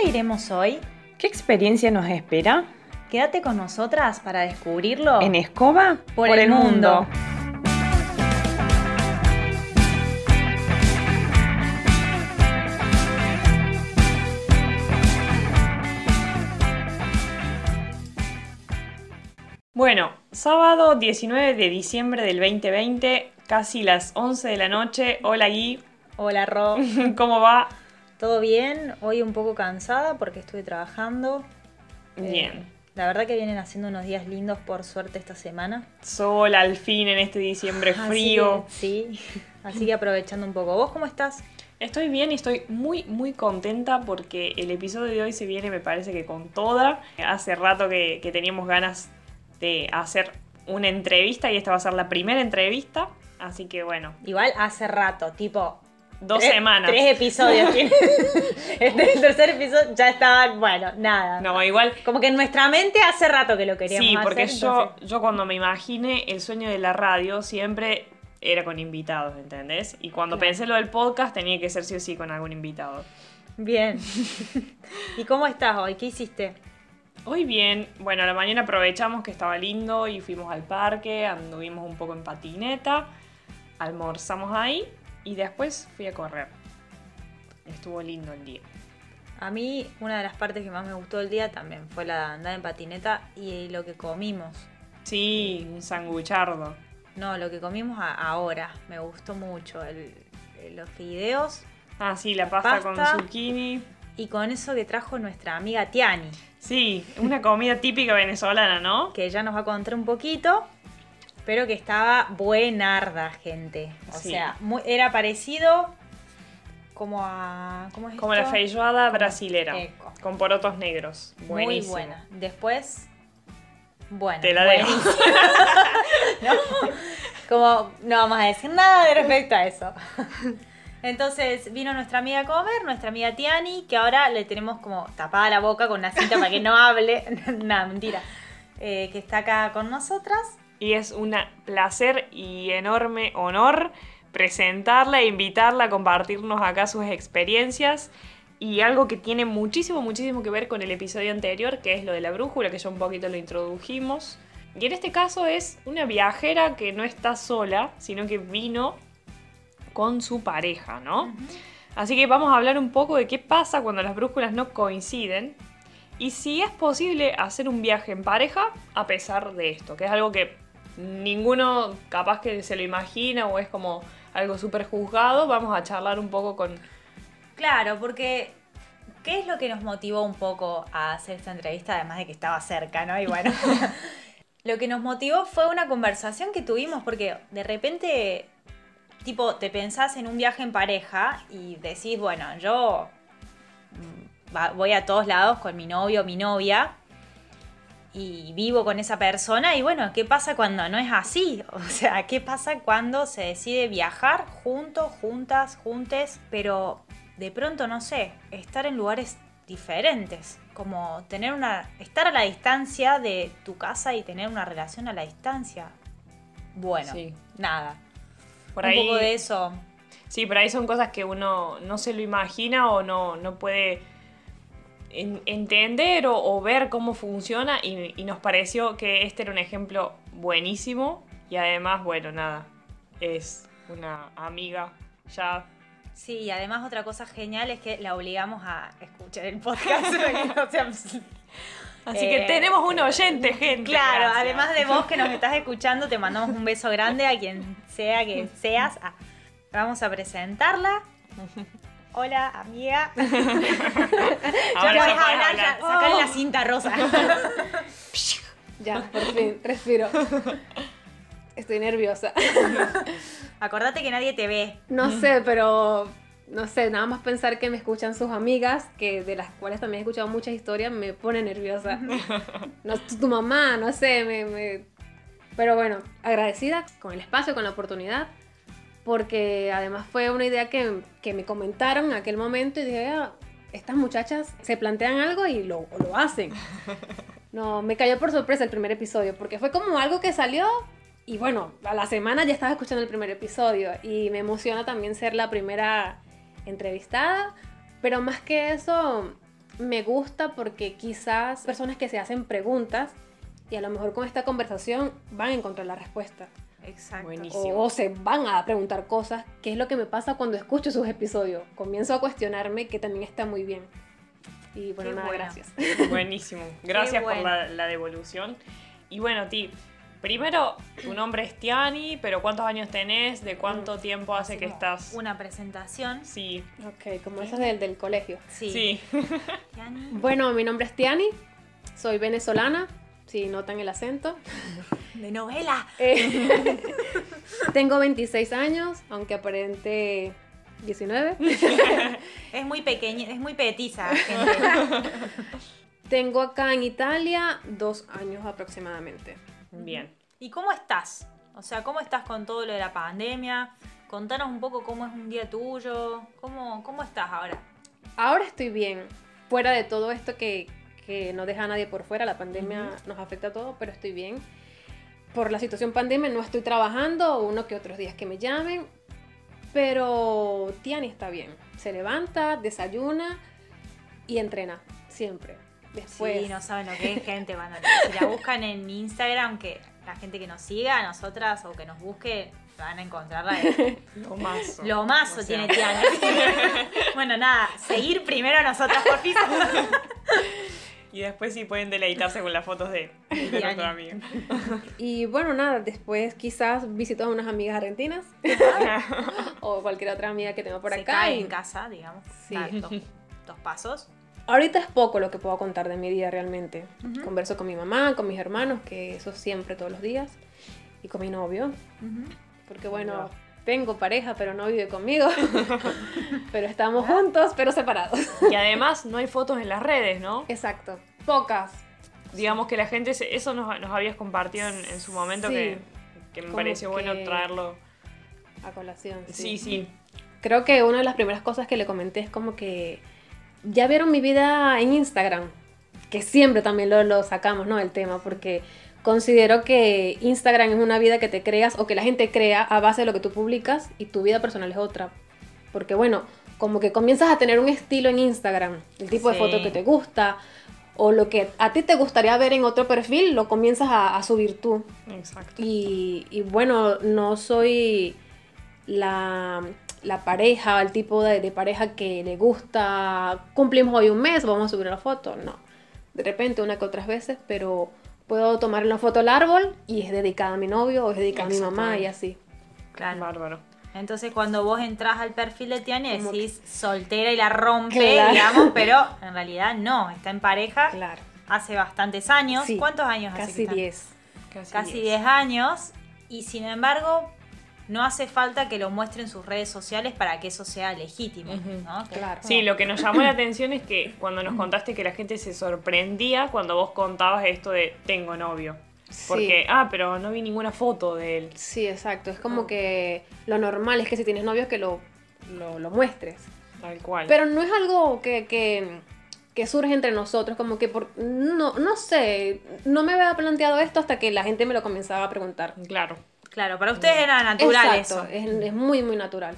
dónde iremos hoy? ¿Qué experiencia nos espera? Quédate con nosotras para descubrirlo En Escoba por, el, mundo. Bueno, sábado 19 de diciembre del 2020, casi las 11 de la noche. Hola Gui, Hola Ro, ¿cómo va? ¿Todo bien? Hoy un poco cansada porque estuve trabajando. Eh, Bien. la verdad que vienen haciendo unos días lindos por suerte esta semana. Sol al fin en este diciembre Así frío. que- sí, así que aprovechando un poco. ¿Vos cómo estás? Estoy bien y estoy muy, muy contenta porque el episodio de hoy se viene, me parece que con toda. Hace rato que, que teníamos ganas de hacer una entrevista y esta va a ser la primera entrevista. Así que bueno, Igual hace rato, tipo dos tres- semanas. Tres episodios tiene. Este, el tercer episodio ya estaba, bueno, nada. No, igual Como que en nuestra mente hace rato que lo queríamos Sí, porque hacer, yo, entonces- yo cuando me imaginé el sueño de la radio siempre era con invitados, ¿entendés? Y cuando Claro. pensé lo del podcast tenía que ser sí o sí con algún invitado. Bien. ¿Y cómo estás hoy? ¿Qué hiciste? Hoy bien, bueno, a la mañana aprovechamos que estaba lindo y fuimos al parque, anduvimos un poco en patineta, almorzamos ahí y después fui a correr. Estuvo lindo el día. A mí, una de las partes que más me gustó del día también fue la andada en patineta y lo que comimos. Sí, un sanguchardo. No, lo que comimos ahora. Me gustó mucho. El- los fideos Ah, sí, la pasta, Pasta. con zucchini. y con eso que trajo nuestra amiga Tiani, Sí, una comida típica venezolana, ¿no? que ya nos va a contar un poquito, pero que estaba buenarda, gente. O Sí. sea, muy- era parecido como a... ¿Cómo es Como la feijoada brasilera, Eco. con porotos negros. Muy Buenísimo. buena. Después, bueno. Te la dejo. No, como no vamos a decir nada de respecto a eso. Entonces vino nuestra amiga a comer, nuestra amiga Tiani, que ahora le tenemos como tapada la boca con una cinta para que no hable. Nada, mentira. Eh, que está acá con nosotras. Y es un placer y enorme honor presentarla e invitarla a compartirnos acá sus experiencias. Y algo que tiene muchísimo, muchísimo que ver con el episodio anterior, que es lo de la brújula, que ya un poquito lo introdujimos. Y en este caso es una viajera que no está sola, sino que vino con su pareja, ¿no? Así que vamos a hablar un poco de qué pasa cuando las brújulas no coinciden y si es posible hacer un viaje en pareja a pesar de esto, que es algo que ninguno capaz que se lo imagina o es como algo súper juzgado. Vamos a charlar un poco con... Claro, porque ¿qué es lo que nos motivó un poco a hacer esta entrevista? Además de que estaba cerca, ¿no? Y bueno, lo que nos motivó fue una conversación que tuvimos, porque de repente, tipo, te pensás en un viaje en pareja y decís, bueno, yo mm, voy a todos lados con mi novio o mi novia. Y vivo con esa persona y bueno, ¿qué pasa cuando no es así? O sea, ¿qué pasa cuando se decide viajar juntos, juntas, juntes, pero de pronto, no sé, estar en lugares diferentes, como tener una, estar a la distancia de tu casa y tener una relación a la distancia. Bueno, Sí. nada. Por un ahí, poco de eso. Sí, por ahí son cosas que uno no se lo imagina o no, no puede en- entender o, o ver cómo funciona y, y nos pareció que este era un ejemplo buenísimo y además, bueno, nada, es una amiga ya Sí, y además otra cosa genial es que la obligamos a escuchar el podcast. o sea, Así Eh, que tenemos un oyente, gente. Claro, gracias. además de vos que nos estás escuchando, te mandamos un beso grande a quien sea que seas. Ah, vamos a presentarla. Hola, amiga. Ahora ya podés hablar, ya, sacale la cinta rosa. Ya, por fin, respiro. Estoy nerviosa. Acordate que nadie te ve. No sé, pero no sé, nada más pensar que me escuchan sus amigas, que de las cuales también he escuchado muchas historias, me pone nerviosa. No, tu, tu mamá, no sé, me, me- Pero bueno, agradecida con el espacio, con la oportunidad, porque además fue una idea que, que me comentaron en aquel momento y dije, "Ah, estas muchachas se plantean algo y lo, lo hacen. No, me cayó por sorpresa el primer episodio, porque fue como algo que salió y bueno, a la semana ya estaba escuchando el primer episodio y me emociona también ser la primera entrevistada, pero más que eso, me gusta porque quizás personas que se hacen preguntas y a lo mejor con esta conversación van a encontrar la respuesta. Exacto. Buenísimo. O, o se van a preguntar cosas, que es lo que me pasa cuando escucho sus episodios. Comienzo a cuestionarme que también está muy bien. Y bueno, Qué nada, bueno. gracias. Buenísimo. Gracias por bueno. la, la devolución. Y bueno, Ti, primero, tu nombre es Tiani, pero ¿cuántos años tenés? ¿De cuánto tiempo hace que estás? Una presentación. Sí, Ok, como esas del, del colegio. Sí. sí. Tiani. Bueno, mi nombre es Tiani, soy venezolana, si notan el acento. De novela. Eh, tengo 26 años, aunque aparente 19. Es muy pequeña, es muy petiza, gente. Tengo acá en Italia dos años aproximadamente. Bien. ¿Y cómo estás? O sea, ¿cómo estás con todo lo de la pandemia? Contanos un poco cómo es un día tuyo. ¿Cómo, cómo estás ahora? Ahora estoy bien, fuera de todo esto que, que no deja a nadie por fuera, la pandemia nos afecta a todos, pero estoy bien. Por la situación pandemia no estoy trabajando, uno que otros días que me llamen, pero Tiani está bien. Se levanta, desayuna y entrena, siempre. Después, Sí, no saben lo que es gente. Cuando si la buscan en Instagram, que la gente que nos siga, a nosotras o que nos busque, van a encontrarla. de- Lo mazo. Lo mazo O sea, tiene Tiana. bueno, nada, seguir primero a nosotras por piso. Y después sí pueden deleitarse con las fotos de, de Tiani. nuestra amiga. Y bueno, nada, después quizás visito a unas amigas argentinas o cualquier otra amiga que tengo por Se acá. cae y- en casa, digamos. Sí. dos, dos pasos. Ahorita es poco lo que puedo contar de mi día realmente. Ujú. Converso con mi mamá, con mis hermanos, que eso siempre todos los días, y con mi novio, Ujú. porque bueno. Tengo pareja, pero no vive conmigo. pero estamos juntos, pero separados. Y además no hay fotos en las redes, ¿no? Exacto. Pocas. Digamos que la gente, se- eso nos, nos habías compartido en, en su momento Sí. que, que me pareció bueno traerlo. A colación. Sí, sí. Creo que una de las primeras cosas que le comenté es como que ya vieron mi vida en Instagram, que siempre también lo, lo sacamos, ¿no? El tema, porque considero que Instagram es una vida que te creas o que la gente crea a base de lo que tú publicas y tu vida personal es otra. Porque bueno, como que comienzas a tener un estilo en Instagram, el tipo de foto que te gusta o lo que a ti te gustaría ver en otro perfil, lo comienzas a, a subir tú. Exacto. Y, y bueno, no soy la, la pareja, el tipo de, de pareja que le gusta, cumplimos hoy un mes, vamos a subir la foto. No, de repente una que otras veces, pero puedo tomar una foto al árbol y es dedicada a mi novio o es dedicada a mi mamá y así. Claro. Bárbaro. Entonces cuando vos entras al perfil de Tiani decís soltera y la rompe, Claro. digamos, pero en realidad no, está en pareja Claro. hace bastantes años. Sí, ¿Cuántos años hace que Casi están? 10. Casi diez. 10 años. Y sin embargo, no hace falta que lo muestren sus redes sociales para que eso sea legítimo. ¿no? Claro. Sí, lo que nos llamó la atención es que cuando nos contaste que la gente se sorprendía cuando vos contabas esto de tengo novio. Porque, Sí. ah, pero no vi ninguna foto de él. Sí, exacto. Es como que lo normal es que si tienes novio que lo, lo, lo muestres. Tal cual. Pero no es algo que, que, que surge entre nosotros, como que por... No, no sé, no me había planteado esto hasta que la gente me lo comenzaba a preguntar. Claro. Claro, para ustedes era natural Exacto, eso. es, es muy, muy natural.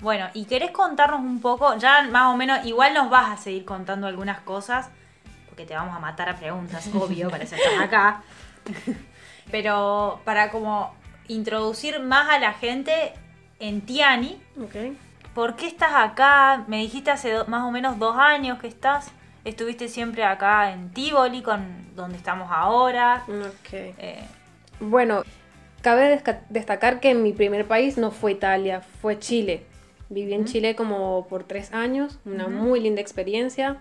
Bueno, y querés contarnos un poco, ya más o menos, igual nos vas a seguir contando algunas cosas, porque te vamos a matar a preguntas, obvio, para eso estás acá. Pero para como introducir más a la gente en Tiani, Ok. ¿por qué estás acá? Me dijiste hace do- más o menos dos años que estás. Estuviste siempre acá en Tivoli, con donde estamos ahora. Ok. Eh, Bueno, cabe destacar que mi primer país no fue Italia, fue Chile. Viví en Chile como por tres años, una Ujú. muy linda experiencia.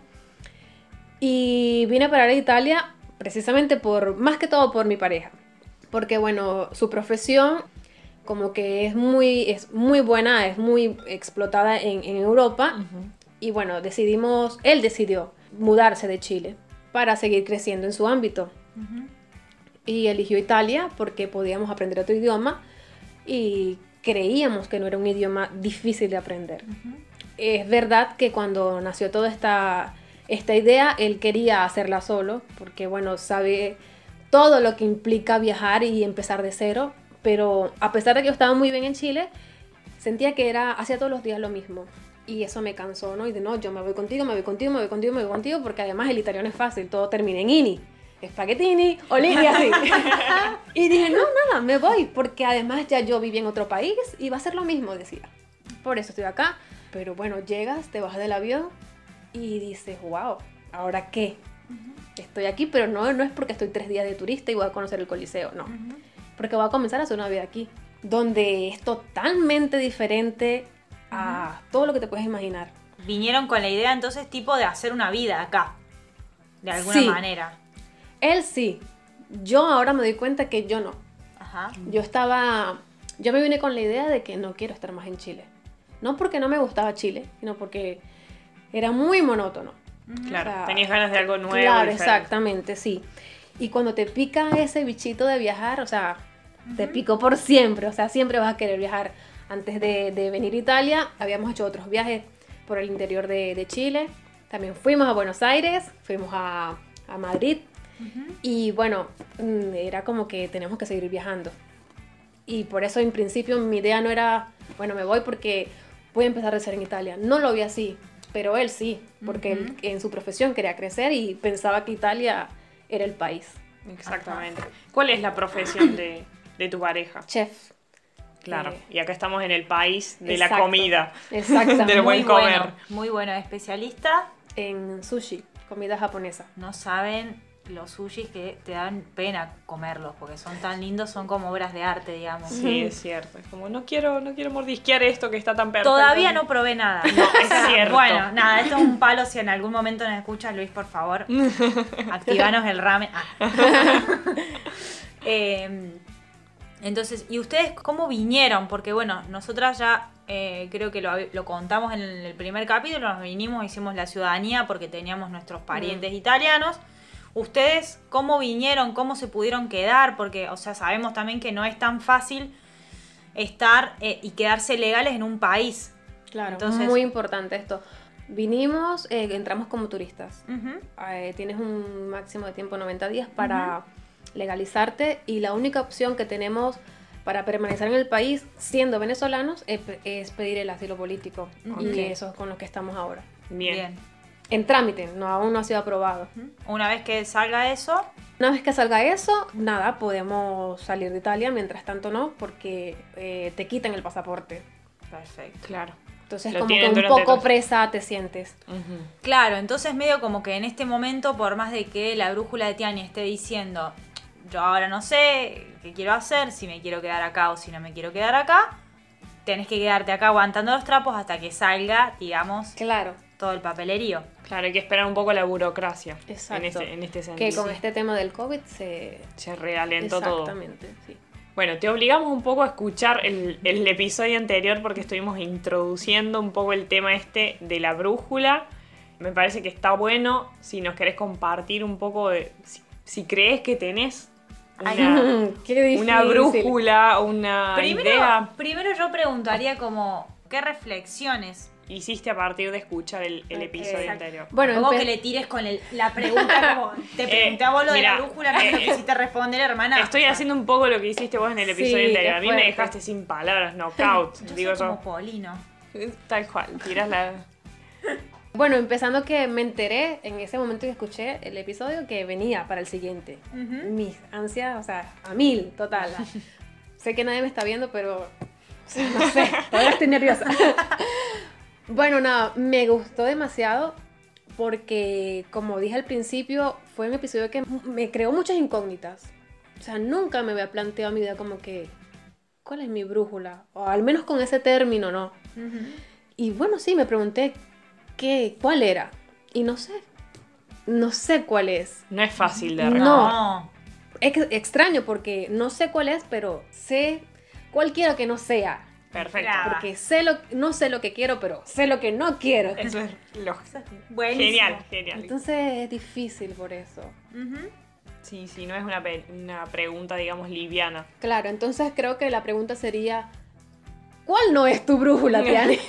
Y vine a parar a Italia precisamente por, más que todo por mi pareja. Porque bueno, su profesión como que es muy, es muy buena, es muy explotada en, en Europa. Y bueno, decidimos, él decidió mudarse de Chile para seguir creciendo en su ámbito ujú. Y eligió Italia porque podíamos aprender otro idioma y creíamos que no era un idioma difícil de aprender. Es verdad que cuando nació toda esta, esta idea, él quería hacerla solo porque, bueno, sabe todo lo que implica viajar y empezar de cero, pero a pesar de que yo estaba muy bien en Chile, sentía que era, hacía todos los días lo mismo. Y eso me cansó, ¿no? Y de no, yo me voy contigo, me voy contigo, me voy contigo, me voy contigo, porque además el italiano es fácil, todo termina en ini. Spaghettini, Olivia, así. y dije, no, nada, me voy, porque además ya yo viví en otro país y va a ser lo mismo, decía. Por eso estoy acá. Pero bueno, llegas, te bajas del avión y dices, wow, ¿ahora qué? Estoy aquí, pero no, no es porque estoy tres días de turista y voy a conocer el Coliseo, no. Porque voy a comenzar a hacer una vida aquí, donde es totalmente diferente a todo lo que te puedes imaginar. Vinieron con la idea entonces tipo de hacer una vida acá, de alguna Sí. manera. Él sí. Yo ahora me doy cuenta que yo no. Ajá. Yo estaba, yo me vine con la idea de que no quiero estar más en Chile. No porque no me gustaba Chile, sino porque era muy monótono. Claro, O sea, tenías ganas de algo nuevo. Claro, diferente. exactamente, sí. Y cuando te pica ese bichito de viajar, o sea, te picó por siempre, o sea, siempre vas a querer viajar. Antes de, de venir a Italia, habíamos hecho otros viajes por el interior de, de Chile. También fuimos a Buenos Aires, fuimos a, a Madrid. Y bueno, mm, era como que tenemos que seguir viajando. Y por eso en principio mi idea no era, bueno, me voy porque voy a empezar a ser en Italia. No lo vi así, pero él sí, porque él en su profesión quería crecer y pensaba que Italia era el país. Exactamente. ¿Cuál es la profesión de, de tu pareja? Chef. Claro. Eh, Y acá estamos en el país de la exacto. comida. Exactamente. Del buen muy comer. bueno, muy bueno. Especialista, en sushi, comida japonesa. no saben los sushis que te dan pena comerlos, porque son tan lindos, son como obras de arte, digamos. Sí, es cierto. Es como, no quiero, no quiero mordisquear esto que está tan perfecto. Todavía no probé nada. No, es cierto. Bueno, nada, esto es un palo. Si en algún momento nos escuchas, Luis, por favor, activanos el ramen. Ah. Eh, entonces, ¿y ustedes cómo vinieron? Porque bueno, nosotras ya eh, creo que lo, contamos en el primer capítulo, nos vinimos, hicimos la ciudadanía porque teníamos nuestros parientes italianos. ¿Ustedes cómo vinieron? ¿Cómo se pudieron quedar? Porque, o sea, sabemos también que no es tan fácil estar eh, y quedarse legales en un país. Claro, Entonces- muy importante esto. Vinimos, eh, entramos como turistas. Eh, tienes un máximo de tiempo 90 días para legalizarte y la única opción que tenemos para permanecer en el país siendo venezolanos es, pe- es pedir el asilo político Ok. y eso es con lo que estamos ahora. Bien. Bien. En trámite, no, aún no ha sido aprobado. Una vez que salga eso, Una vez que salga eso, nada, podemos salir de Italia, mientras tanto no, porque eh, te quitan el pasaporte. perfecto. Claro. Entonces Lo como que un poco presa te sientes. Claro, entonces medio como que en este momento, por más de que la brújula de Tiani esté diciendo, yo ahora no sé qué quiero hacer, si me quiero quedar acá o si no me quiero quedar acá, tenés que quedarte acá aguantando los trapos hasta que salga, digamos, Claro. Todo el papelerío. Claro, hay que esperar un poco la burocracia. Exacto. En este, en este sentido. Que con este tema del COVID se... Se realentó todo. Exactamente, sí. Bueno, te obligamos un poco a escuchar el, el episodio anterior porque estuvimos introduciendo un poco el tema este de la brújula. Me parece que está bueno si nos querés compartir un poco de si, si crees que tenés Ay, una, Qué una brújula, una Primero, idea primero yo preguntaría como, ¿qué reflexiones? Hiciste a partir de escuchar el, el episodio Exacto. anterior. Bueno, empe- que le tires con el- la pregunta como, te Eh, pregunté a vos lo de mira, la brújula, no eh, que quisiste responder, hermana. Estoy O sea, haciendo un poco lo que hiciste vos en el Sí, episodio anterior. A mí me dejaste sin palabras, knockout, yo digo soy yo. como Polino. Tal cual, tiras la... Bueno, empezando que me enteré en ese momento que escuché el episodio que venía para el siguiente. Mis ansias, o sea, a mil, total. sé que nadie me está viendo, pero no sé, todavía estoy nerviosa. Bueno, nada, me gustó demasiado porque, como dije al principio, fue un episodio que me creó muchas incógnitas. O sea, nunca me había planteado mi vida como que, ¿cuál es mi brújula? O al menos con ese término, ¿no? Y bueno, sí, me pregunté qué, cuál era. Y no sé. No sé cuál es. No es fácil de No. recordar. No. Es extraño porque no sé cuál es, pero sé cuál quiero que no sea. Perfecto. Claro. Porque sé lo, no sé lo que quiero, pero sé lo que no quiero. Eso es lógico. Buenísimo. Genial, genial. Entonces es difícil por eso. Sí, sí, no es una, una pregunta, digamos, liviana. Claro, entonces creo que la pregunta sería, ¿cuál no es tu brújula, Tiani?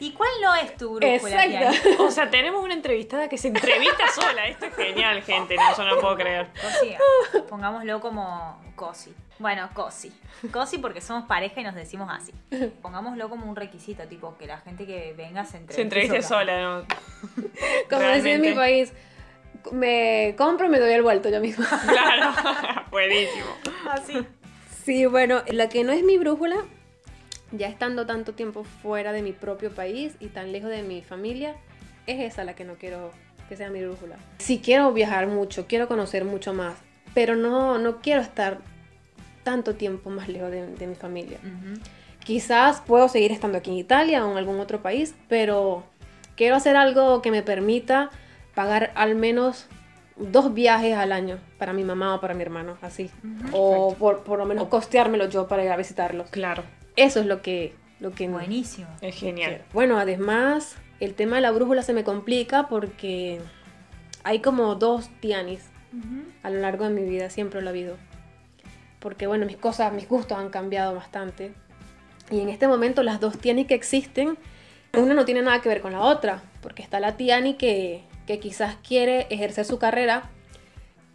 ¿Y cuál no es tu brújula? Exacto. Tiani? O sea, tenemos una entrevistada que se entrevista sola. Esto es genial, gente. No, yo no puedo creer. Pongámoslo como Cosi. Bueno, cosi. Cosi porque somos pareja y nos decimos así. Pongámoslo como un requisito, tipo, que la gente que venga se entreviste, Se entreviste sola, ¿no? Como decía en mi país, me compro y me doy el vuelto yo misma. Claro, buenísimo. Así. Sí, bueno, la que no es mi brújula, ya estando tanto tiempo fuera de mi propio país y tan lejos de mi familia, es esa la que no quiero que sea mi brújula. Sí quiero viajar mucho, quiero conocer mucho más, pero no, no quiero estar tanto tiempo más lejos de, de mi familia. Quizás puedo seguir estando aquí en Italia o en algún otro país, pero quiero hacer algo que me permita pagar al menos dos viajes al año para mi mamá o para mi hermano, así. O por, por lo menos costeármelo yo para ir a visitarlos. Claro, Eso es lo que, lo que no Buenísimo. es genial. quiero. Bueno, además, el tema de la brújula se me complica porque hay como dos tianis a lo largo de mi vida, siempre lo ha habido. Porque bueno, mis cosas, mis gustos han cambiado bastante. Y en este momento las dos Tiani que existen, una no tiene nada que ver con la otra. Porque está la Tiani que, que quizás quiere ejercer su carrera,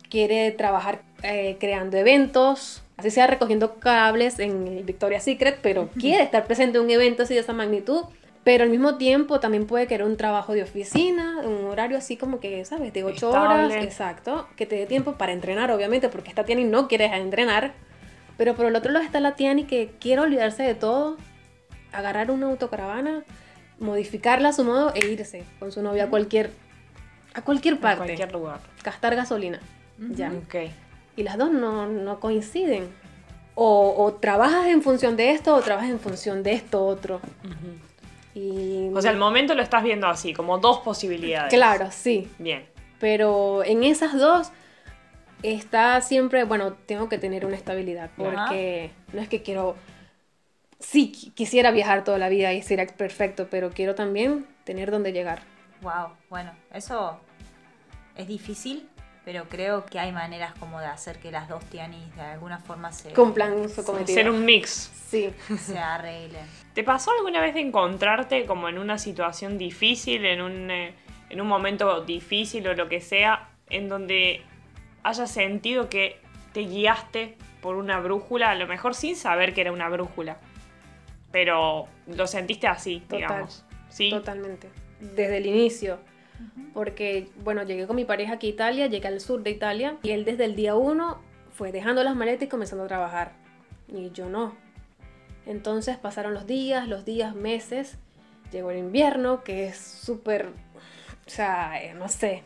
quiere trabajar eh, creando eventos, así sea recogiendo cables en el Victoria's Secret, pero quiere estar presente en un evento así de esa magnitud. Pero al mismo tiempo también puede querer un trabajo de oficina, un horario así como que, ¿sabes? De 8 horas, exacto, que te dé tiempo para entrenar, obviamente, porque esta Tiani no quiere dejar de entrenar. Pero por el otro lado está la Tiani que quiere olvidarse de todo, agarrar una autocaravana, modificarla a su modo e irse con su novia a cualquier, a cualquier parte. cualquier lugar. Gastar gasolina. Ya. Ok. Y las dos no, no coinciden. O, o trabajas en función de esto o trabajas en función de esto otro. Y O sea, el momento lo estás viendo así, como dos posibilidades. Claro, sí. Bien. Pero en esas dos está siempre, bueno, tengo que tener una estabilidad. Porque no es que quiero. Sí, qui- quisiera viajar toda la vida y sería perfecto, pero quiero también tener donde llegar. Wow, bueno, eso es difícil, pero creo que hay maneras como de hacer que las dos Tianis de alguna forma se, Cumplan su cometido. Ser un mix. Sí. se arreglen. ¿Te pasó alguna vez de encontrarte como en una situación difícil, en un, eh, en un momento difícil o lo que sea, en donde hayas sentido que te guiaste por una brújula, a lo mejor sin saber que era una brújula, pero lo sentiste así, Total. digamos? Sí. Totalmente. Desde el inicio. Porque, bueno, llegué con mi pareja aquí a Italia, llegué al sur de Italia y él desde el día uno fue dejando las maletas y comenzando a trabajar. Y yo no. Entonces pasaron los días, los días, meses. Llegó el invierno, que es súper, o sea, eh, no sé.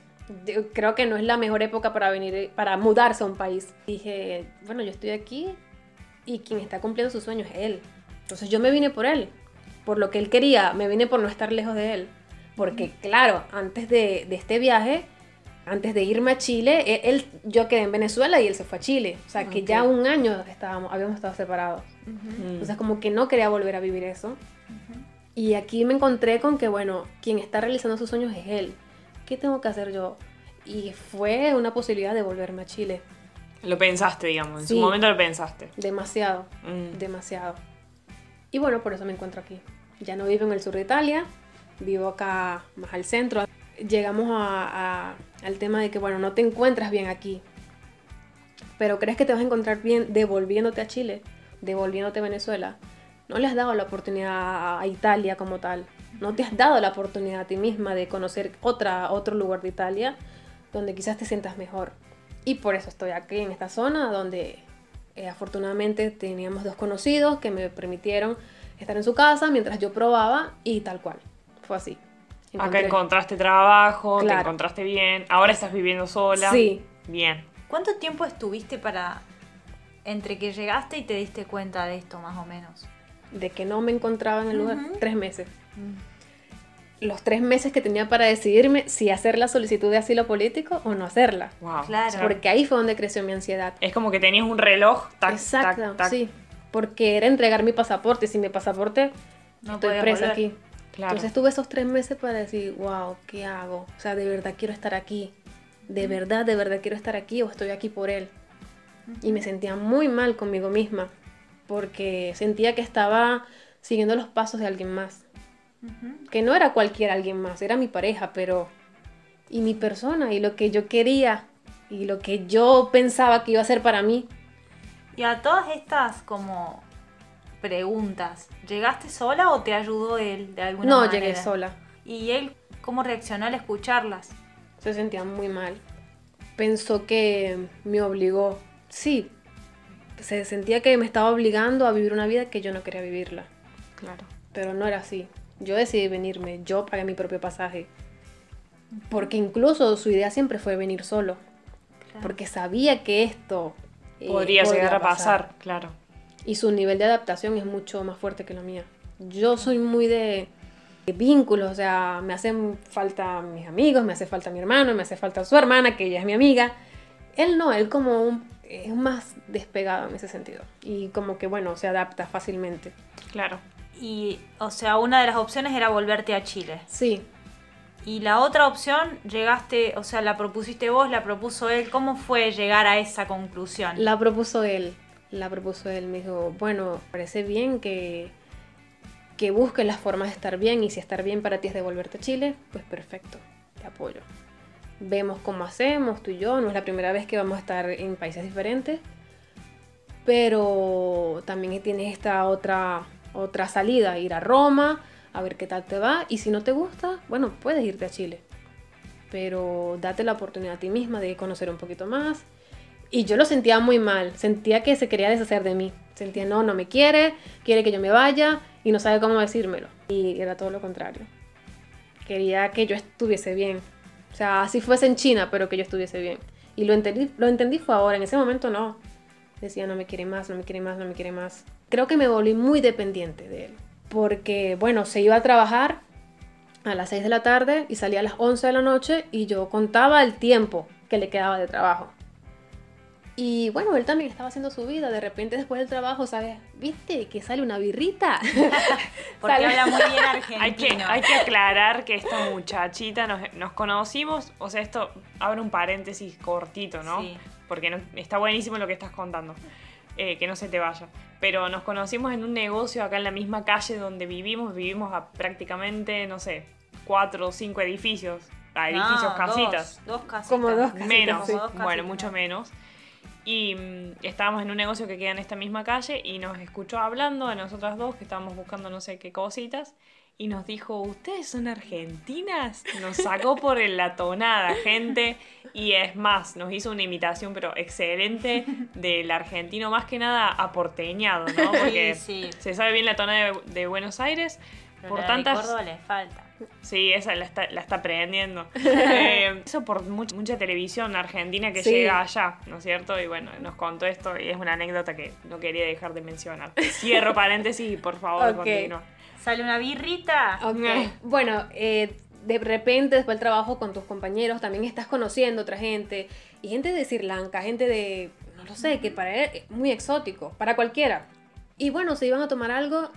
Creo que no es la mejor época para venir, para mudarse a un país. Dije, bueno, yo estoy aquí y quien está cumpliendo sus sueños es él. Entonces yo me vine por él, por lo que él quería, me vine por no estar lejos de él. Porque claro, antes de, de este viaje, antes de irme a Chile, él, él- yo quedé en Venezuela y él se fue a Chile. O sea que ya un año estábamos, habíamos estado separados. Mm. Entonces como que no quería volver a vivir eso. Y aquí me encontré con que, bueno, quien está realizando sus sueños es él. ¿Qué tengo que hacer yo? Y fue una posibilidad de volverme a Chile. Lo pensaste, digamos, en Sí. su momento lo pensaste. Demasiado, Mm. demasiado. Y bueno, por eso me encuentro aquí. Ya no vivo en el sur de Italia, vivo acá más al centro. Llegamos al tema de que, bueno, no te encuentras bien aquí. Pero crees que te vas a encontrar bien devolviéndote a Chile, devolviéndote a Venezuela. No le has dado la oportunidad a- a Italia como tal. No te has dado la oportunidad a ti misma de conocer otra, otro lugar de Italia donde quizás te sientas mejor. Y por eso estoy aquí en esta zona donde eh, afortunadamente teníamos dos conocidos que me permitieron estar en su casa mientras yo probaba y tal cual. Fue así. Acá Encontré- encontraste trabajo, te encontraste bien, ahora estás viviendo sola. Sí. Bien. ¿Cuánto tiempo estuviste para entre que llegaste y te diste cuenta de esto más o menos? de que no me encontraba en el lugar. Tres meses. Los tres meses que tenía para decidirme si hacer la solicitud de asilo político o no hacerla. Wow. Claro. Porque ahí fue donde creció mi ansiedad. Es como que tenías un reloj, tac, Exacto, tac, tac. sí. Porque era entregar mi pasaporte. Sin mi pasaporte, No estoy presa volver. aquí. Claro. Entonces tuve esos tres meses para decir, wow, ¿qué hago? O sea, de verdad quiero estar aquí. De verdad, de verdad quiero estar aquí o estoy aquí por él. Y me sentía muy mal conmigo misma. Porque sentía que estaba siguiendo los pasos de alguien más. Que no era cualquier alguien más, era mi pareja, pero... Y mi persona, y lo que yo quería, y lo que yo pensaba que iba a ser para mí. Y a todas estas como preguntas, ¿llegaste sola o te ayudó él de alguna No, manera? llegué sola. ¿Y él cómo reaccionó al escucharlas? Se sentía muy mal. Pensó que me obligó. Sí, se sentía que me estaba obligando a vivir una vida que yo no quería vivirla. Claro. Pero no era así. Yo decidí venirme, yo pagué mi propio pasaje. Porque incluso su idea siempre fue venir solo. Claro. Porque sabía que esto eh, Podría llegar a pasar, claro. Y su nivel de adaptación es mucho más fuerte que lo mío. Yo soy muy de, de vínculos, o sea, me hacen falta mis amigos, me hace falta mi hermano, me hace falta su hermana, que ella es mi amiga. Él no, él como un, es más despegado en ese sentido. Y como que, bueno, se adapta fácilmente. Claro. Y, o sea, una de las opciones era volverte a Chile. Sí, Y la otra opción, llegaste, o sea, la propusiste vos, la propuso él. ¿Cómo fue llegar a esa conclusión? la propuso él. La propuso él. Me dijo, bueno, parece bien que, que busques las formas de estar bien. Y si estar bien para ti es devolverte a Chile, pues perfecto, te apoyo. Vemos cómo hacemos, tú y yo. No es la primera vez que vamos a estar en países diferentes. Pero también tienes esta otra, otra salida, ir a Roma, a ver qué tal te va. Y si no te gusta, bueno, puedes irte a Chile. Pero date la oportunidad a ti misma de conocer un poquito más. Y yo lo sentía muy mal, sentía que se quería deshacer de mí. Sentía, no, no me quiere, quiere que yo me vaya y no sabe cómo decírmelo. Y era todo lo contrario. Quería que yo estuviese bien. O sea, así fuese en China, pero que yo estuviese bien. Y lo entendí, lo entendí fue ahora, en ese momento no. Decía, no me quiere más, no me quiere más, no me quiere más. Creo que me volví muy dependiente de él. Porque, bueno, se iba a trabajar a las 6 de la tarde y salía a las 11 de la noche y yo contaba el tiempo que le quedaba de trabajo. Y bueno, él también estaba haciendo su vida. De repente después del trabajo, ¿sabes? ¿Viste que sale una birrita? Porque Sale- habla muy bien argentino. Hay que, hay que aclarar que esta muchachita nos, nos conocimos, o sea, esto abre un paréntesis cortito, ¿no? Sí. Porque no- está buenísimo lo que estás contando, eh, que no se te vaya. Pero nos conocimos en un negocio acá en la misma calle donde vivimos, vivimos a prácticamente, no sé, cuatro o cinco edificios, a edificios, No, casitas. Dos, dos casitas. Como dos casitas, menos, sí. Como dos bueno, mucho menos. Y mm, estábamos en un negocio que queda en esta misma calle y nos escuchó hablando a nosotras dos que estábamos buscando no sé qué cositas y nos dijo, ¿ustedes son argentinas? Nos sacó por la tonada, gente, y es más, nos hizo una imitación pero excelente del argentino, más que nada aporteñado, ¿no? Porque Sí, sí. se sabe bien la tonada de, de Buenos Aires. Pero por la de tantas Córdoba le falta. Sí, esa la está, la está aprendiendo. Eh, eso por mucha, mucha televisión argentina que Sí. llega allá, ¿no es cierto? Y bueno, nos contó esto y es una anécdota que no quería dejar de mencionar. Cierro paréntesis y por favor Ok. continúa. ¿Sale una birrita? Ok. Ay. Bueno, eh, de repente después del trabajo con tus compañeros también estás conociendo otra gente. Y gente de Sri Lanka, gente de, no lo sé, que para él es muy exótico, para cualquiera. Y bueno, se iban a tomar algo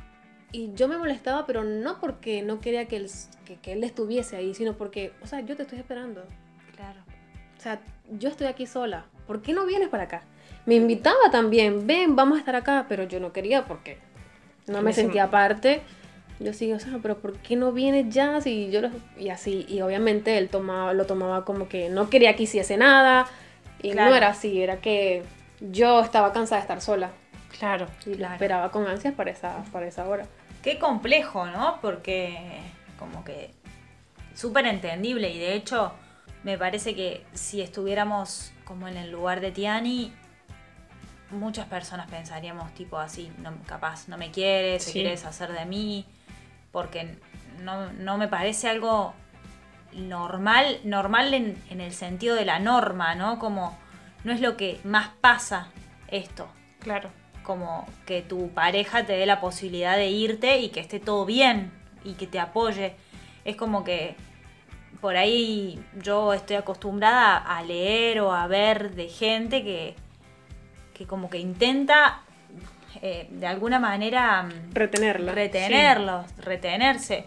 y yo me molestaba, pero no porque no quería que él, que, que él estuviese ahí, sino porque, o sea, yo te estoy esperando. Claro. O sea, yo estoy aquí sola. ¿Por qué no vienes para acá? Me invitaba también, ven, vamos a estar acá, pero yo no quería porque no me sentía parte. Yo sí, o sea, pero ¿por qué no vienes ya? Si yo lo- Y así, y obviamente él tomaba, lo tomaba como que no quería que hiciese nada. Y Claro. no era así, era que yo estaba cansada de estar sola. Claro. Y lo Claro. esperaba con ansias para esa, para esa hora. Qué complejo, ¿no? Porque como que súper entendible y de hecho me parece que si estuviéramos como en el lugar de Tiani, muchas personas pensaríamos tipo así, no, capaz no me quiere, se Sí. quiere deshacer de mí, porque no, no me parece algo normal, normal en, en el sentido de la norma, ¿no? Como no es lo que más pasa esto Claro. Como que tu pareja te dé la posibilidad de irte y que esté todo bien y que te apoye. Es como que por ahí yo estoy acostumbrada a leer o a ver de gente que, que como que intenta eh, de alguna manera mm, Retenerla. retenerlos, retenerse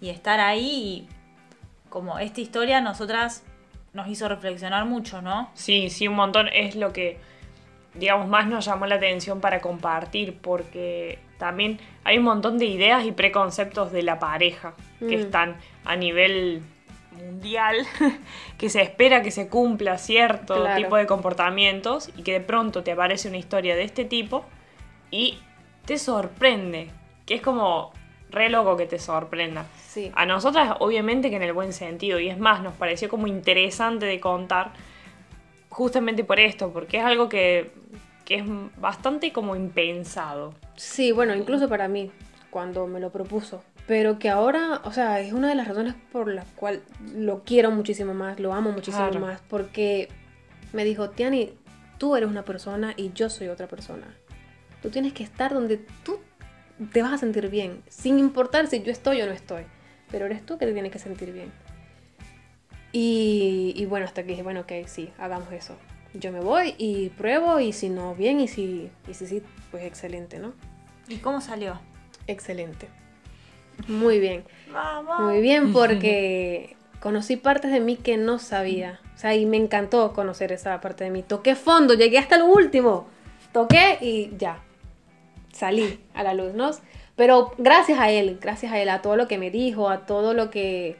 y estar ahí. Y como esta historia a nosotras nos hizo reflexionar mucho, ¿no? Sí, sí, un montón. Es lo que, digamos, más nos llamó la atención para compartir, porque también hay un montón de ideas y preconceptos de la pareja que Mm. están a nivel mundial que se espera que se cumpla cierto Claro. tipo de comportamientos y que de pronto te aparece una historia de este tipo y te sorprende, que es como re loco que te sorprenda. Sí. A nosotras, obviamente que en el buen sentido, y es más, nos pareció como interesante de contar, justamente por esto, porque es algo que, que es bastante como impensado. Sí, bueno, incluso para mí, cuando me lo propuso. Pero que ahora, o sea, es una de las razones por las cuales lo quiero muchísimo más, lo amo muchísimo Claro. más, porque me dijo, Tiani, tú eres una persona y yo soy otra persona. Tú tienes que estar donde tú te vas a sentir bien, sin importar si yo estoy o no estoy, pero eres tú que te tienes que sentir bien. Y, y bueno, hasta que dije, bueno, ok, sí, hagamos eso. Yo me voy y pruebo y si no, bien, y si, y si sí, pues excelente, ¿no? ¿Y cómo salió? Excelente. Muy bien. Vamos. Muy bien porque conocí partes de mí que no sabía. O sea, y me encantó conocer esa parte de mí. Toqué fondo, llegué hasta el último. Toqué y ya. Salí a la luz, ¿no? Pero gracias a él, gracias a él, a todo lo que me dijo, a todo lo que...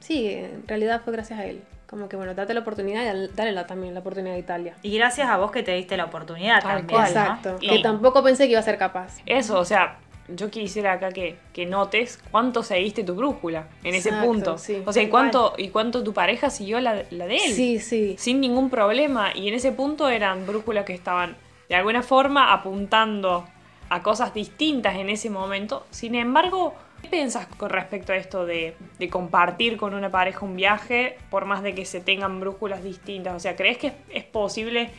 Sí, en realidad fue gracias a él. Como que bueno, date la oportunidad y al- dale la- también la oportunidad a Italia. Y gracias a vos que te diste la oportunidad Tal también, cual. ¿no? Exacto. Y- Que tampoco pensé que iba a ser capaz. Eso, o sea, yo quisiera acá que, que notes cuánto seguiste tu brújula en ese punto. sí. o sea, y cuánto, y cuánto tu pareja siguió la, la de él. Sí, sí. Sin ningún problema. Y en ese punto eran brújulas que estaban de alguna forma apuntando a cosas distintas en ese momento. Sin embargo, ¿qué piensas con respecto a esto de, de compartir con una pareja un viaje por más de que se tengan brújulas distintas? O sea, ¿crees que es, es posible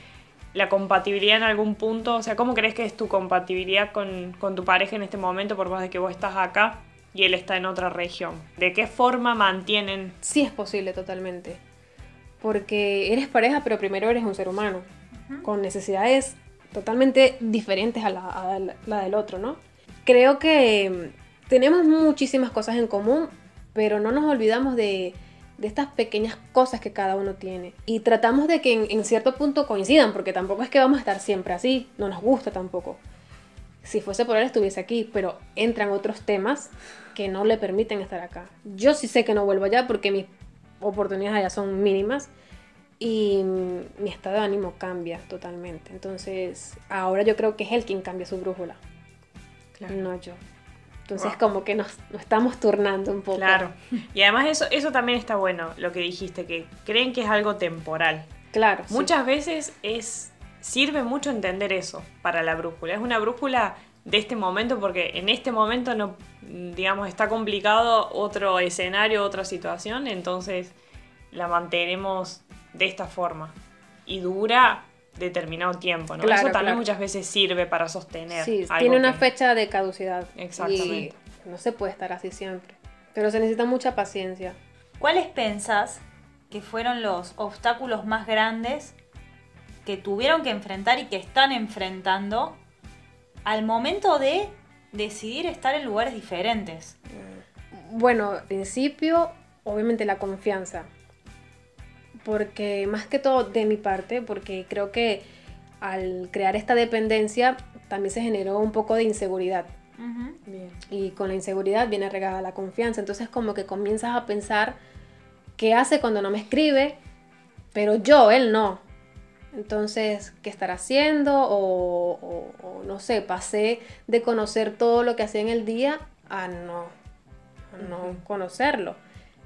la compatibilidad en algún punto? O sea, ¿cómo crees que es tu compatibilidad con, con tu pareja en este momento por más de que vos estás acá y él está en otra región? ¿De qué forma mantienen Sí es posible totalmente. Porque eres pareja, pero primero eres un ser humano. Con necesidades totalmente diferentes a la, a la- la del otro, ¿no? Creo que tenemos muchísimas cosas en común, pero no nos olvidamos de, de estas pequeñas cosas que cada uno tiene. Y tratamos de que en, en cierto punto coincidan, porque tampoco es que vamos a estar siempre así, no nos gusta tampoco. Si fuese por él estuviese aquí, pero entran otros temas que no le permiten estar acá. Yo sí sé que no vuelvo allá porque mis oportunidades allá son mínimas y mi estado de ánimo cambia totalmente. Entonces, ahora yo creo que es él quien cambia su brújula, no yo. Entonces, Wow. como que nos, nos estamos turnando un poco. Claro. Y además eso, eso también está bueno, lo que dijiste, que creen que es algo temporal. Claro. sí. Muchas veces es sirve mucho entender eso para la brújula. Es una brújula de este momento porque en este momento no, digamos, está complicado otro escenario, otra situación, entonces la mantenemos de esta forma. Y dura determinado tiempo, ¿no? Claro, eso también claro. muchas veces sirve para sostener. Sí, algo tiene una que- fecha de caducidad. Exactamente. Y no se puede estar así siempre. Pero se necesita mucha paciencia. ¿Cuáles pensás que fueron los obstáculos más grandes que tuvieron que enfrentar y que están enfrentando al momento de decidir estar en lugares diferentes? Bueno, al principio, obviamente la confianza. Porque más que todo de mi parte, porque creo que al crear esta dependencia también se generó un poco de inseguridad. Bien. Y con la inseguridad viene regada la confianza. Entonces como que comienzas a pensar qué hace cuando no me escribe, pero yo, él no. Entonces, ¿qué estará haciendo? O, o- o no sé, pasé de conocer todo lo que hacía en el día a no, a no conocerlo.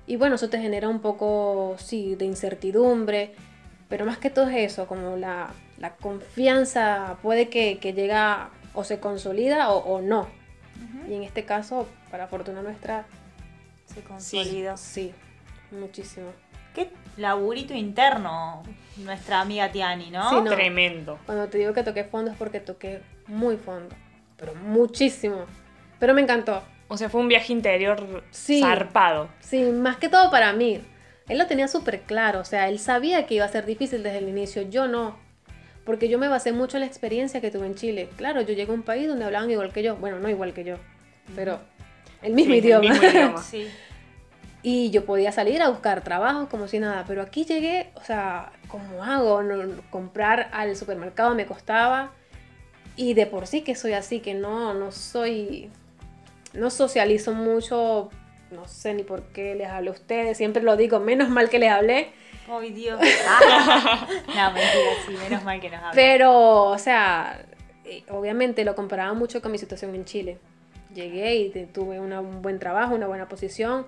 Y bueno, eso te genera un poco, sí, de incertidumbre, pero más que todo es eso, como la, la confianza puede que, que llega o se consolida o, o no. Y en este caso, para fortuna nuestra, Se consolidó. sí, muchísimo. Qué laburito interno nuestra amiga Tiani, ¿no? Sí, no. Tremendo. Cuando te digo que toqué fondo es porque toqué muy fondo, pero muchísimo. Pero me encantó. O sea, fue un viaje interior Sí. zarpado. Sí, más que todo para mí. Él lo tenía súper claro, o sea, él sabía que iba a ser difícil desde el inicio, yo no. Porque yo me basé mucho en la experiencia que tuve en Chile. Claro, yo llegué a un país donde hablaban igual que yo. Bueno, no igual que yo, pero el mismo Sí, el idioma. mismo idioma. Sí. Y yo podía salir a buscar trabajo como si nada, pero aquí llegué, o sea, ¿cómo hago? No- comprar al supermercado me costaba. Y de por sí que soy así, que no, no soy, no socializo mucho no sé ni por qué les hablé a ustedes, siempre lo digo, menos mal que les hablé. Ay, Dios. Ah. no, mentira, sí, menos mal que nos hablan. Pero, o sea, eh, obviamente lo comparaba mucho con mi situación en Chile. Llegué y tuve una- un buen trabajo, una buena posición,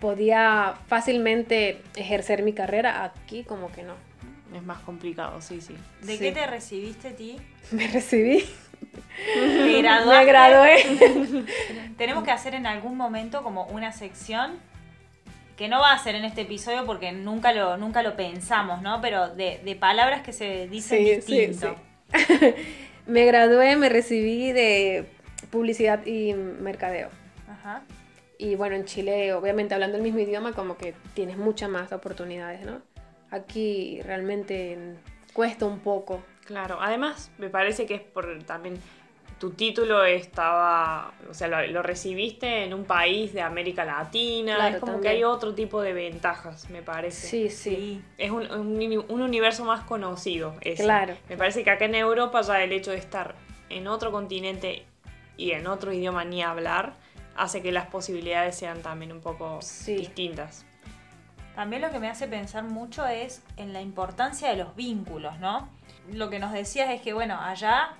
podía fácilmente ejercer mi carrera, aquí como que no. Es más complicado, sí, sí. ¿De Sí. qué te recibiste, Ti? Me recibí, Me gradué. Tenemos que hacer en algún momento como una sección que no va a ser en este episodio porque nunca lo, nunca lo pensamos, ¿no? Pero de, de palabras que se dicen Sí, sí, distinto. Me gradué, me recibí de publicidad y mercadeo. Ajá. Y bueno, en Chile, obviamente hablando el mismo idioma, como que tienes muchas más oportunidades, ¿no? Aquí realmente cuesta un poco. Claro, además me parece que es por también tu título estaba, o sea, lo, lo recibiste en un país de América Latina, Claro, es como también. que hay otro tipo de ventajas, me parece. Sí, sí. Es un, un universo más conocido. ese. Claro. Me parece que acá en Europa ya el hecho de estar en otro continente y en otro idioma ni hablar hace que las posibilidades sean también un poco Sí. distintas. También lo que me hace pensar mucho es en la importancia de los vínculos, ¿no? Lo que nos decías es que, bueno, allá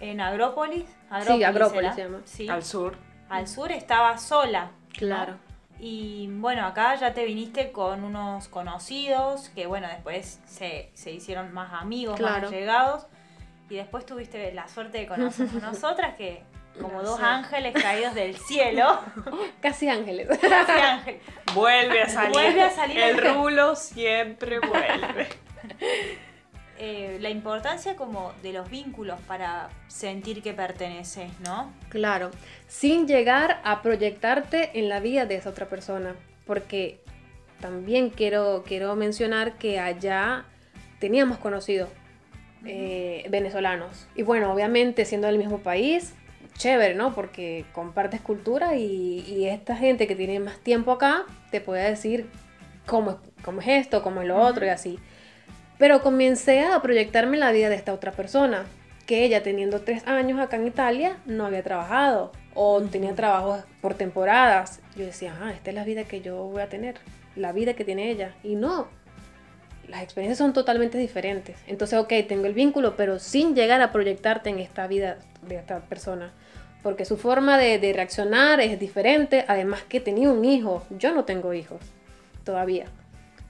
en Agrópolis, Sí, Agrópolis se llama. sí, Al sur. al sur estaba sola. ¿no? Claro. Y bueno, acá ya te viniste con unos conocidos que, bueno, después se, se hicieron más amigos, Claro. más allegados. Y después tuviste la suerte de conocernos nosotras, que como dos Sí. ángeles caídos del cielo. Casi ángeles. casi ángeles. Vuelve a salir. Vuelve a salir El el- rulo siempre vuelve. eh, la importancia como de los vínculos para sentir que perteneces, ¿no? Claro, sin llegar a proyectarte en la vida de esa otra persona, porque también quiero, quiero mencionar que allá teníamos conocidos eh, venezolanos. Y bueno, obviamente siendo del mismo país, chévere, ¿no? Porque compartes cultura y, y esta gente que tiene más tiempo acá te puede decir cómo, cómo es esto, cómo es lo otro y así. Pero comencé a proyectarme en la vida de esta otra persona, que ella teniendo tres años acá en Italia no había trabajado o tenía trabajos por temporadas. Yo decía, ah, esta es la vida que yo voy a tener, la vida que tiene ella. Y no, las experiencias son totalmente diferentes. Entonces, ok, tengo el vínculo, pero sin llegar a proyectarte en esta vida de esta persona. Porque su forma de, de reaccionar es diferente, además que tenía un hijo. Yo no tengo hijos todavía.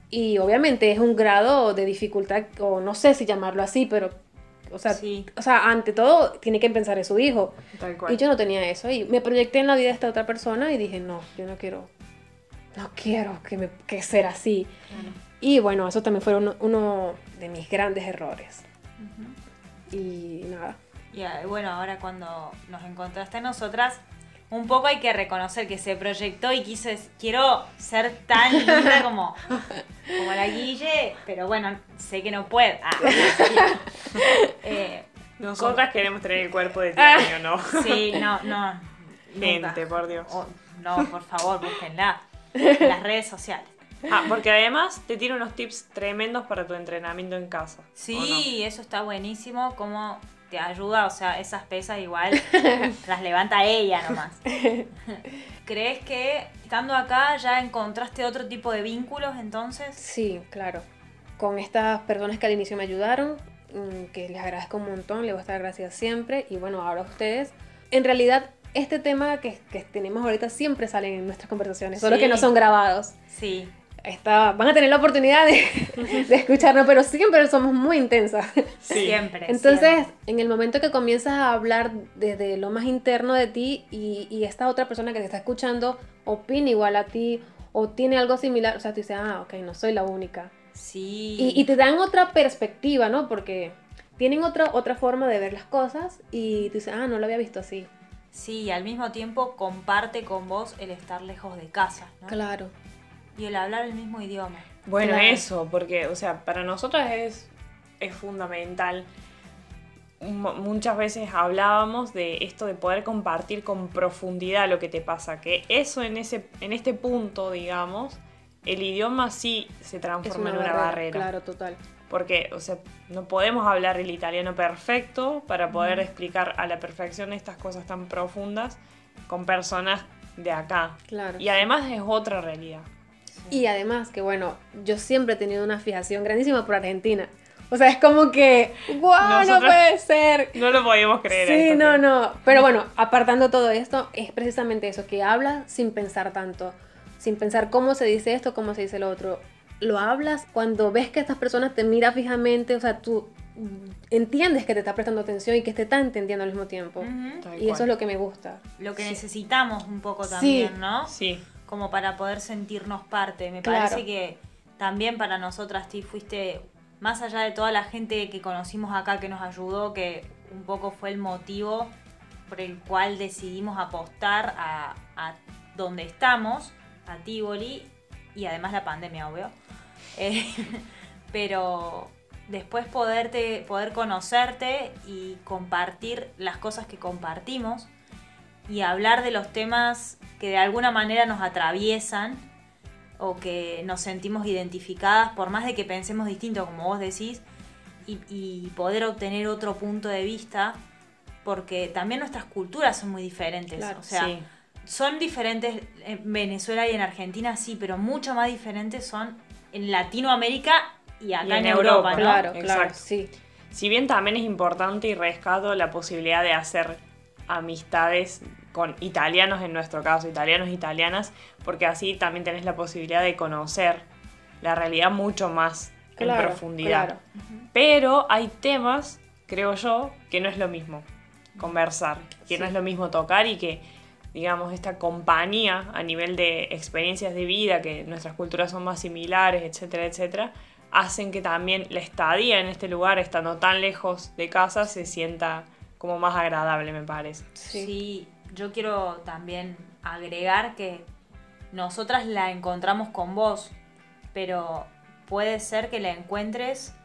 Y obviamente es un grado de dificultad, o no sé si llamarlo así, pero, o sea, Sí. o sea ante todo, tiene que pensar en su hijo. Tal cual. Y yo no tenía eso. Y me proyecté en la vida de esta otra persona y dije, no, yo no quiero, no quiero que, me, que ser así. Y bueno, eso también fue uno, uno de mis grandes errores. Y nada. Y eh, bueno, ahora cuando nos encontraste a nosotras, un poco hay que reconocer que se proyectó y quiso, es- quiero ser tan linda como, como la Guille, pero bueno, sé que no puedo. Ah, eh, Nosotras queremos tener el cuerpo de Tiaño, ¿no? sí, no, no. nunca. Gente, por Dios. Oh, no, por favor, búsquenla. En las redes sociales. Ah, porque además te tiene unos tips tremendos para tu entrenamiento en casa. ¿o Sí, eso está buenísimo, cómo te ayuda, o sea, esas pesas igual las levanta ella nomás. ¿Crees que estando acá ya encontraste otro tipo de vínculos entonces? Sí, claro. Con estas personas que al inicio me ayudaron, mm, que les agradezco un montón, les voy a estar gracias siempre. Y bueno, ahora ustedes. En realidad, este tema que, que tenemos ahorita siempre salen en nuestras conversaciones, solo que no son grabados. Sí, Está, van a tener la oportunidad de, de escucharnos, pero siempre somos muy intensas. Sí. siempre. Entonces, siempre. en el momento que comienzas a hablar desde lo más interno de ti y, y esta otra persona que te está escuchando opina igual a ti o tiene algo similar, o sea, tú dices, ah, ok, no soy la única. Sí. Y, y te dan otra perspectiva, ¿no? Porque tienen otra, otra forma de ver las cosas y tú dices, ah, no lo había visto así. Sí, y al mismo tiempo comparte con vos el estar lejos de casa, ¿no? Claro. Y el hablar el mismo idioma. Bueno, Claro. eso, porque, o sea, para nosotras es, es fundamental. Mu- Muchas veces hablábamos de esto de poder compartir con profundidad lo que te pasa, que eso en, ese, en este punto, digamos, el idioma sí se transforma una, en una barrera, barrera. Claro, total. Porque, o sea, no podemos hablar el italiano perfecto para poder explicar a la perfección estas cosas tan profundas con personas de acá. Claro. Y además es otra realidad. Y además que bueno, yo siempre he tenido una fijación grandísima por Argentina. O sea, es como que, wow, no Nosotros- puede ser. No lo podíamos creer. Sí, esto, no, pero- no. Pero bueno, apartando todo esto, es precisamente eso, que hablas sin pensar tanto, sin pensar cómo se dice esto, cómo se dice lo otro. Lo hablas cuando ves que estas personas te miran fijamente, o sea, tú entiendes que te está prestando atención y que te está entendiendo al mismo tiempo. Ujú. Tal Y eso es lo que me gusta. Lo que necesitamos un poco Sí. también, ¿no? Sí, Como para poder sentirnos parte. Me Claro. parece que también para nosotras, Ti, fuiste, más allá de toda la gente que conocimos acá que nos ayudó, que un poco fue el motivo por el cual decidimos apostar a, a donde estamos, a Tivoli, y además la pandemia, obvio. Eh, pero después poderte, poder conocerte y compartir las cosas que compartimos y hablar de los temas que de alguna manera nos atraviesan o que nos sentimos identificadas, por más de que pensemos distinto, como vos decís, y, y poder obtener otro punto de vista, porque también nuestras culturas son muy diferentes. Claro, o sea, sí. son diferentes en Venezuela y en Argentina, sí, pero mucho más diferentes son en Latinoamérica y acá Y en, en Europa, Europa, ¿no? Claro, claro, Exacto. sí. Si bien también es importante y rescato la posibilidad de hacer amistades con italianos, en nuestro caso, italianos e italianas, porque así también tenés la posibilidad de conocer la realidad mucho más Claro, en profundidad. claro. Pero hay temas, creo yo, que no es lo mismo conversar, que no es lo mismo tocar y que, digamos, esta compañía a nivel de experiencias de vida, que nuestras culturas son más similares, etcétera, etcétera, hacen que también la estadía en este lugar, estando tan lejos de casa, se sienta como más agradable, me parece. Sí. Sí, yo quiero también agregar que nosotras la encontramos con vos, pero puede ser que la encuentres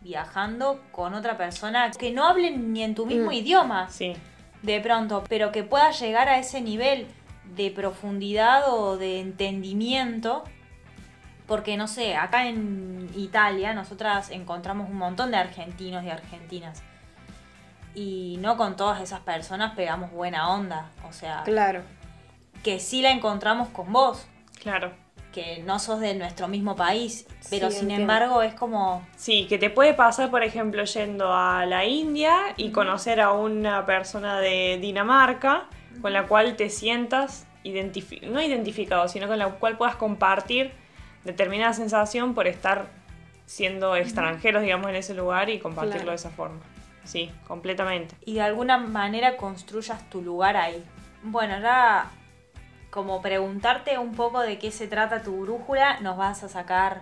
viajando con otra persona que no hable ni en tu mismo Mm. idioma Sí, de pronto, pero que pueda llegar a ese nivel de profundidad o de entendimiento. Porque no sé, acá en Italia nosotras encontramos un montón de argentinos y argentinas. Y no con todas esas personas pegamos buena onda. O sea, Claro. que sí la encontramos con vos, claro. que no sos de nuestro mismo país. Pero Sí, sin entiendo. embargo es como... Sí, que te puede pasar, por ejemplo, yendo a la India y conocer a una persona de Dinamarca con la cual te sientas identifi- no identificado, sino con la cual puedas compartir determinada sensación por estar siendo extranjeros, digamos, en ese lugar y compartirlo Claro. de esa forma. Sí, completamente. y de alguna manera construyas tu lugar ahí. Bueno, ahora como preguntarte un poco de qué se trata tu brújula, nos vas a sacar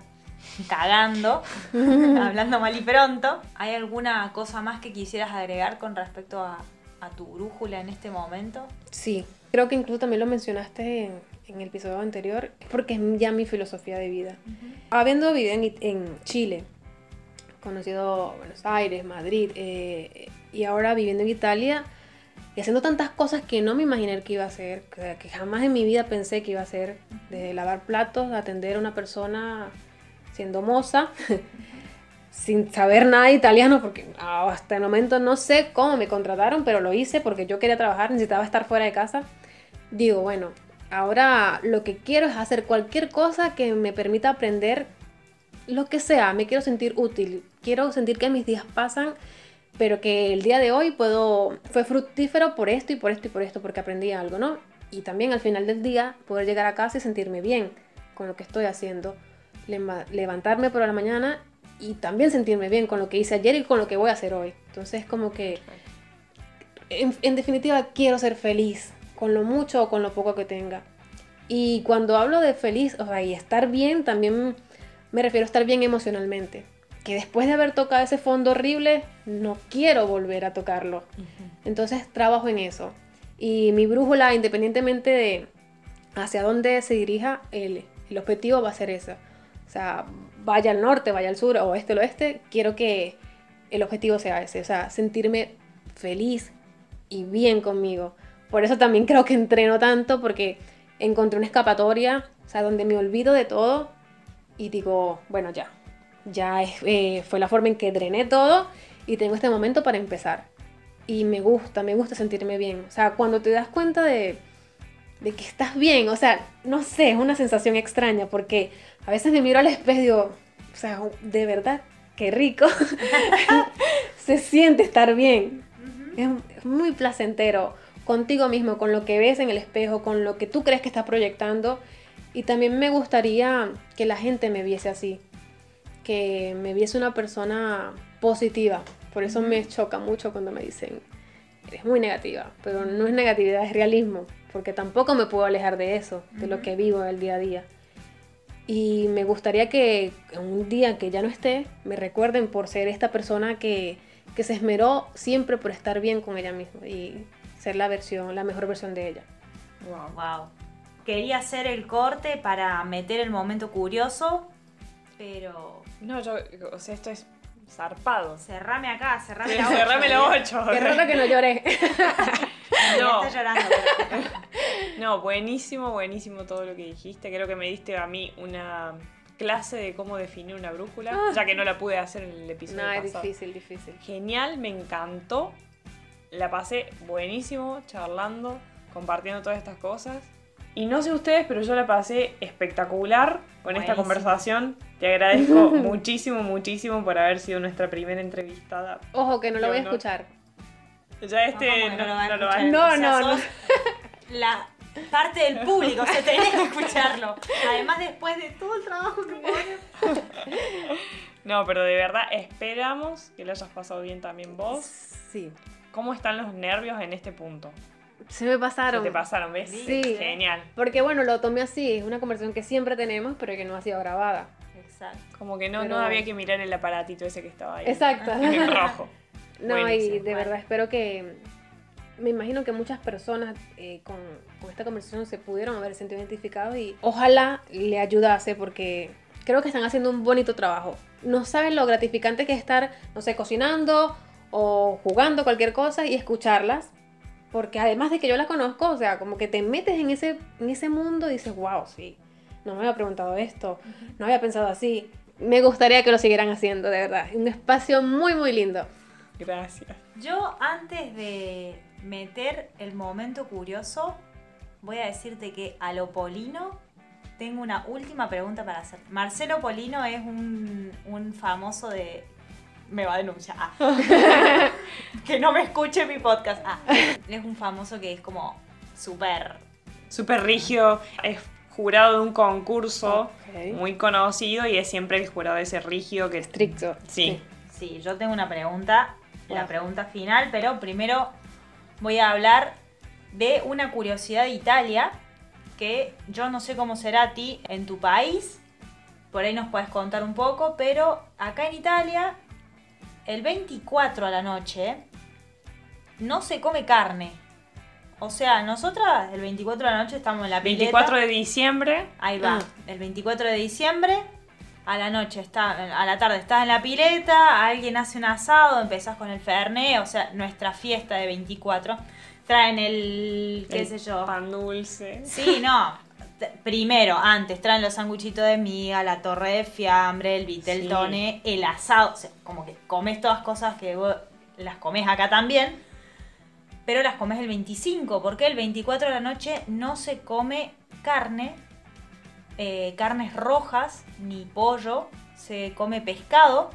cagando, hablando mal y pronto. ¿Hay alguna cosa más que quisieras agregar con respecto a, a tu brújula en este momento? Sí, creo que incluso también lo mencionaste en, en el episodio anterior, es porque es ya mi filosofía de vida. Habiendo vivido en, en Chile, conocido Buenos Aires, Madrid, eh, y ahora viviendo en Italia, y haciendo tantas cosas que no me imaginé que iba a hacer, que, jamás en mi vida pensé que iba a hacer, de lavar platos, atender a una persona siendo moza, sin saber nada de italiano, porque hasta el momento no sé cómo me contrataron, pero lo hice porque yo quería trabajar, necesitaba estar fuera de casa. Digo, bueno, ahora lo que quiero es hacer cualquier cosa que me permita aprender lo que sea, me quiero sentir útil, quiero sentir que mis días pasan, pero que el día de hoy puedo, fue fructífero por esto y por esto y por esto, porque aprendí algo, ¿no? Y también al final del día poder llegar a casa y sentirme bien con lo que estoy haciendo, levantarme por la mañana y también sentirme bien con lo que hice ayer y con lo que voy a hacer hoy. Entonces como que, en, en definitiva, quiero ser feliz, con lo mucho o con lo poco que tenga. Y cuando hablo de feliz, o sea, y estar bien, también me refiero a estar bien emocionalmente. Que después de haber tocado ese fondo horrible, no quiero volver a tocarlo. Entonces trabajo en eso. Y mi brújula, independientemente de hacia dónde se dirija, el, el objetivo va a ser ese. O sea, vaya al norte, vaya al sur, o este, o oeste, quiero que el objetivo sea ese. O sea, sentirme feliz y bien conmigo. Por eso también creo que entreno tanto, porque encontré una escapatoria, o sea, donde me olvido de todo y digo, bueno, ya. Ya es- eh, fue la forma en que drené todo y tengo este momento para empezar. Y me gusta, me gusta sentirme bien. O sea, cuando te das cuenta de, de que estás bien. O sea, no sé, es una sensación extraña porque a veces me miro al espejo y digo, o sea, de verdad, qué rico. Se siente estar bien. Es, es muy placentero contigo mismo, con lo que ves en el espejo, con lo que tú crees que estás proyectando. Y también me gustaría que la gente me viese así, que me viese una persona positiva. Por eso me choca mucho cuando me dicen, eres muy negativa, pero no es negatividad, es realismo, porque tampoco me puedo alejar de eso, de lo que vivo el día a día. Y me gustaría que un día que ya no esté, me recuerden por ser esta persona que, que se esmeró siempre por estar bien con ella misma y ser la versión, la mejor versión de ella. Wow. Wow. Quería hacer el corte para meter el momento curioso, pero No, yo, o sea, esto es zarpado. cerrame acá, cerrame la Cerrame la ocho. 8. Qué raro que no lloré. No. Está llorando. pero- No, buenísimo, buenísimo todo lo que dijiste. Creo que me diste a mí una clase de cómo definir una brújula, ya que no la pude hacer en el episodio no, es difícil, difícil. Genial, me encantó. La pasé buenísimo charlando, compartiendo todas estas cosas. Y no sé ustedes, pero yo la pasé espectacular con esta Buenísimo. conversación. Te agradezco muchísimo, muchísimo por haber sido nuestra primera entrevistada. Ojo, que no lo voy a escuchar. Ya este ¿Cómo que no, lo va a no lo va a escuchar? No, O sea, no, no. La parte del público, o sea, tenés que escucharlo. Además, después de todo el trabajo que pones. No, pero de verdad esperamos que lo hayas pasado bien también vos. Sí. ¿Cómo están los nervios en este punto? Se me ¿Se pasaron. te pasaron? ¿Ves? Sí. Genial. Porque bueno, lo tomé así, es una conversación que siempre tenemos, pero que no ha sido grabada. Exacto. Como que no, Pero- no había que mirar el aparatito ese que estaba ahí. Exacto. En rojo. No, y Buenísimo. de Bueno. verdad espero que. Me imagino que muchas personas eh, con, con esta conversación se pudieron haber sentido identificados y ojalá le ayudase porque creo que están haciendo un bonito trabajo. No saben lo gratificante que es estar, no sé, cocinando o jugando cualquier cosa y escucharlas. Porque además de que yo las conozco, o sea, como que te metes en ese, en ese mundo y dices, wow, sí, no me había preguntado esto, no había pensado así. Me gustaría que lo siguieran haciendo, de verdad. Un espacio muy, muy lindo. Gracias. Yo, antes de meter el momento curioso, voy a decirte que a lo Polino tengo una última pregunta para hacer. Marcelo Polino es un, un famoso de. Me va a denunciar. Ah. que no me escuche mi podcast. Ah. Es un famoso que es como súper. Súper rígido. Es jurado de un concurso muy conocido y es siempre el jurado ese rígido que Estricto. Sí. Sí, yo tengo una pregunta, la pregunta final, pero primero voy a hablar de una curiosidad de Italia que yo no sé cómo será a ti en tu país, por ahí nos puedes contar un poco, pero acá en Italia, el 24 a la noche, no se come carne. O sea, nosotras el 24 de la noche estamos en la pileta. 24 de diciembre. Ahí va. Ah. El 24 de diciembre, a la noche, está, a la tarde estás en la pileta, alguien hace un asado, empezás con el fernet, o sea, nuestra fiesta de 24. Traen el, qué el sé yo. Pan dulce. Sí, no. Primero, antes, traen los sanguchitos de miga, la torre de fiambre, el viteltone, el asado. O sea, como que comes todas cosas que vos las comes acá también. Pero las comes el 25, porque el 24 de la noche no se come carne, eh, carnes rojas, ni pollo, se come pescado,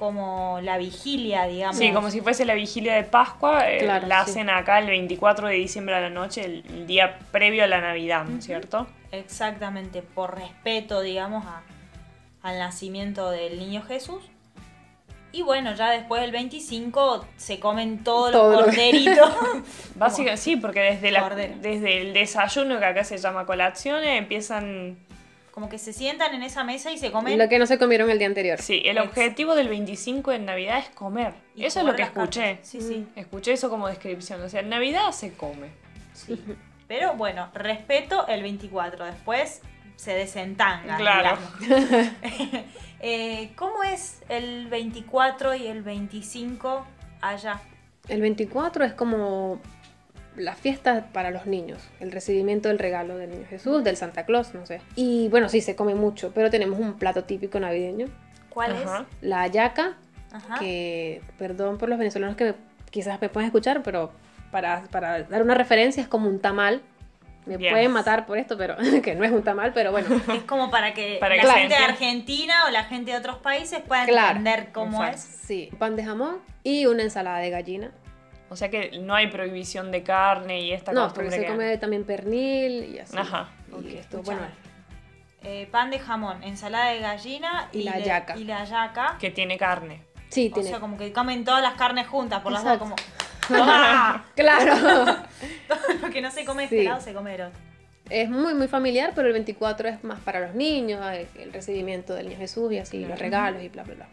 como la vigilia, digamos. Sí, como si fuese la vigilia de Pascua, eh, Claro, la sí. hacen acá el 24 de diciembre a la noche, el, el día previo a la Navidad, ¿no es cierto? Exactamente, por respeto, digamos, a- al nacimiento del niño Jesús. Y bueno, ya después del 25 se comen todos Todo los lo- corderitos. Básicamente, sí, porque desde, la, Cordero. desde el desayuno, que acá se llama colación, eh, empiezan... Como que se sientan en esa mesa y se comen. Lo que no se comieron el día anterior. Sí, el Ex- objetivo del 25 en Navidad es comer. y eso es lo que cartas. escuché. Sí, sí, Escuché eso como descripción. O sea, en Navidad se come. sí. Pero bueno, respeto el 24. Después se desentanga. Claro. Eh, ¿Cómo es el 24 y el 25 allá? El 24 es como la fiesta para los niños, el recibimiento del regalo del niño Jesús, del Santa Claus, no sé. Y bueno, sí, se come mucho, pero tenemos un plato típico navideño, ¿Cuál Ajá. la hallaca, es? Ajá. que, perdón por los venezolanos que me- quizás me pueden escuchar, pero para, para dar una referencia es como un tamal, me pueden matar por esto, pero que no es un tamal, pero bueno. Es como para que Para la gente de. Argentina o la gente de otros países pueda Claro, entender cómo exacto. es. Sí, pan de jamón y una ensalada de gallina. O sea que no hay prohibición de carne y esta No, porque costumbre se que- come también pernil y así. Ajá, Y ok. esto, bueno, Eh, pan de jamón, ensalada de gallina Y la de- yaca. Y la yaca. que tiene carne. sí, O tiene. sea, como que comen todas las carnes juntas, por las dos, Exacto. como. ¡Toma! Claro. Todo lo que no se come de Sí. este lado se come del otro. es muy, muy familiar, pero el 24 es más para los niños, el recibimiento del niño Jesús y así, los regalos y bla, bla, bla.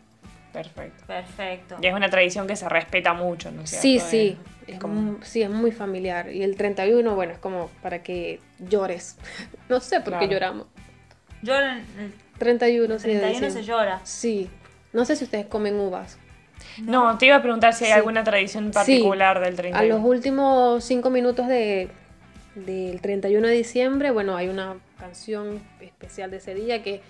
Perfecto. Perfecto. Y es una tradición que se respeta mucho, ¿no es cierto? Sí, sí. Es como- sí, es muy familiar. Y el 31, bueno, es como para que llores. No sé por qué Claro. lloramos. Yo en el 31, sí, de 31 se llora. Sí. No sé si ustedes comen uvas. No, te iba a preguntar si hay Sí. alguna tradición particular del 31. A los últimos cinco minutos de, del 31 de diciembre, bueno, hay una canción especial de ese día que,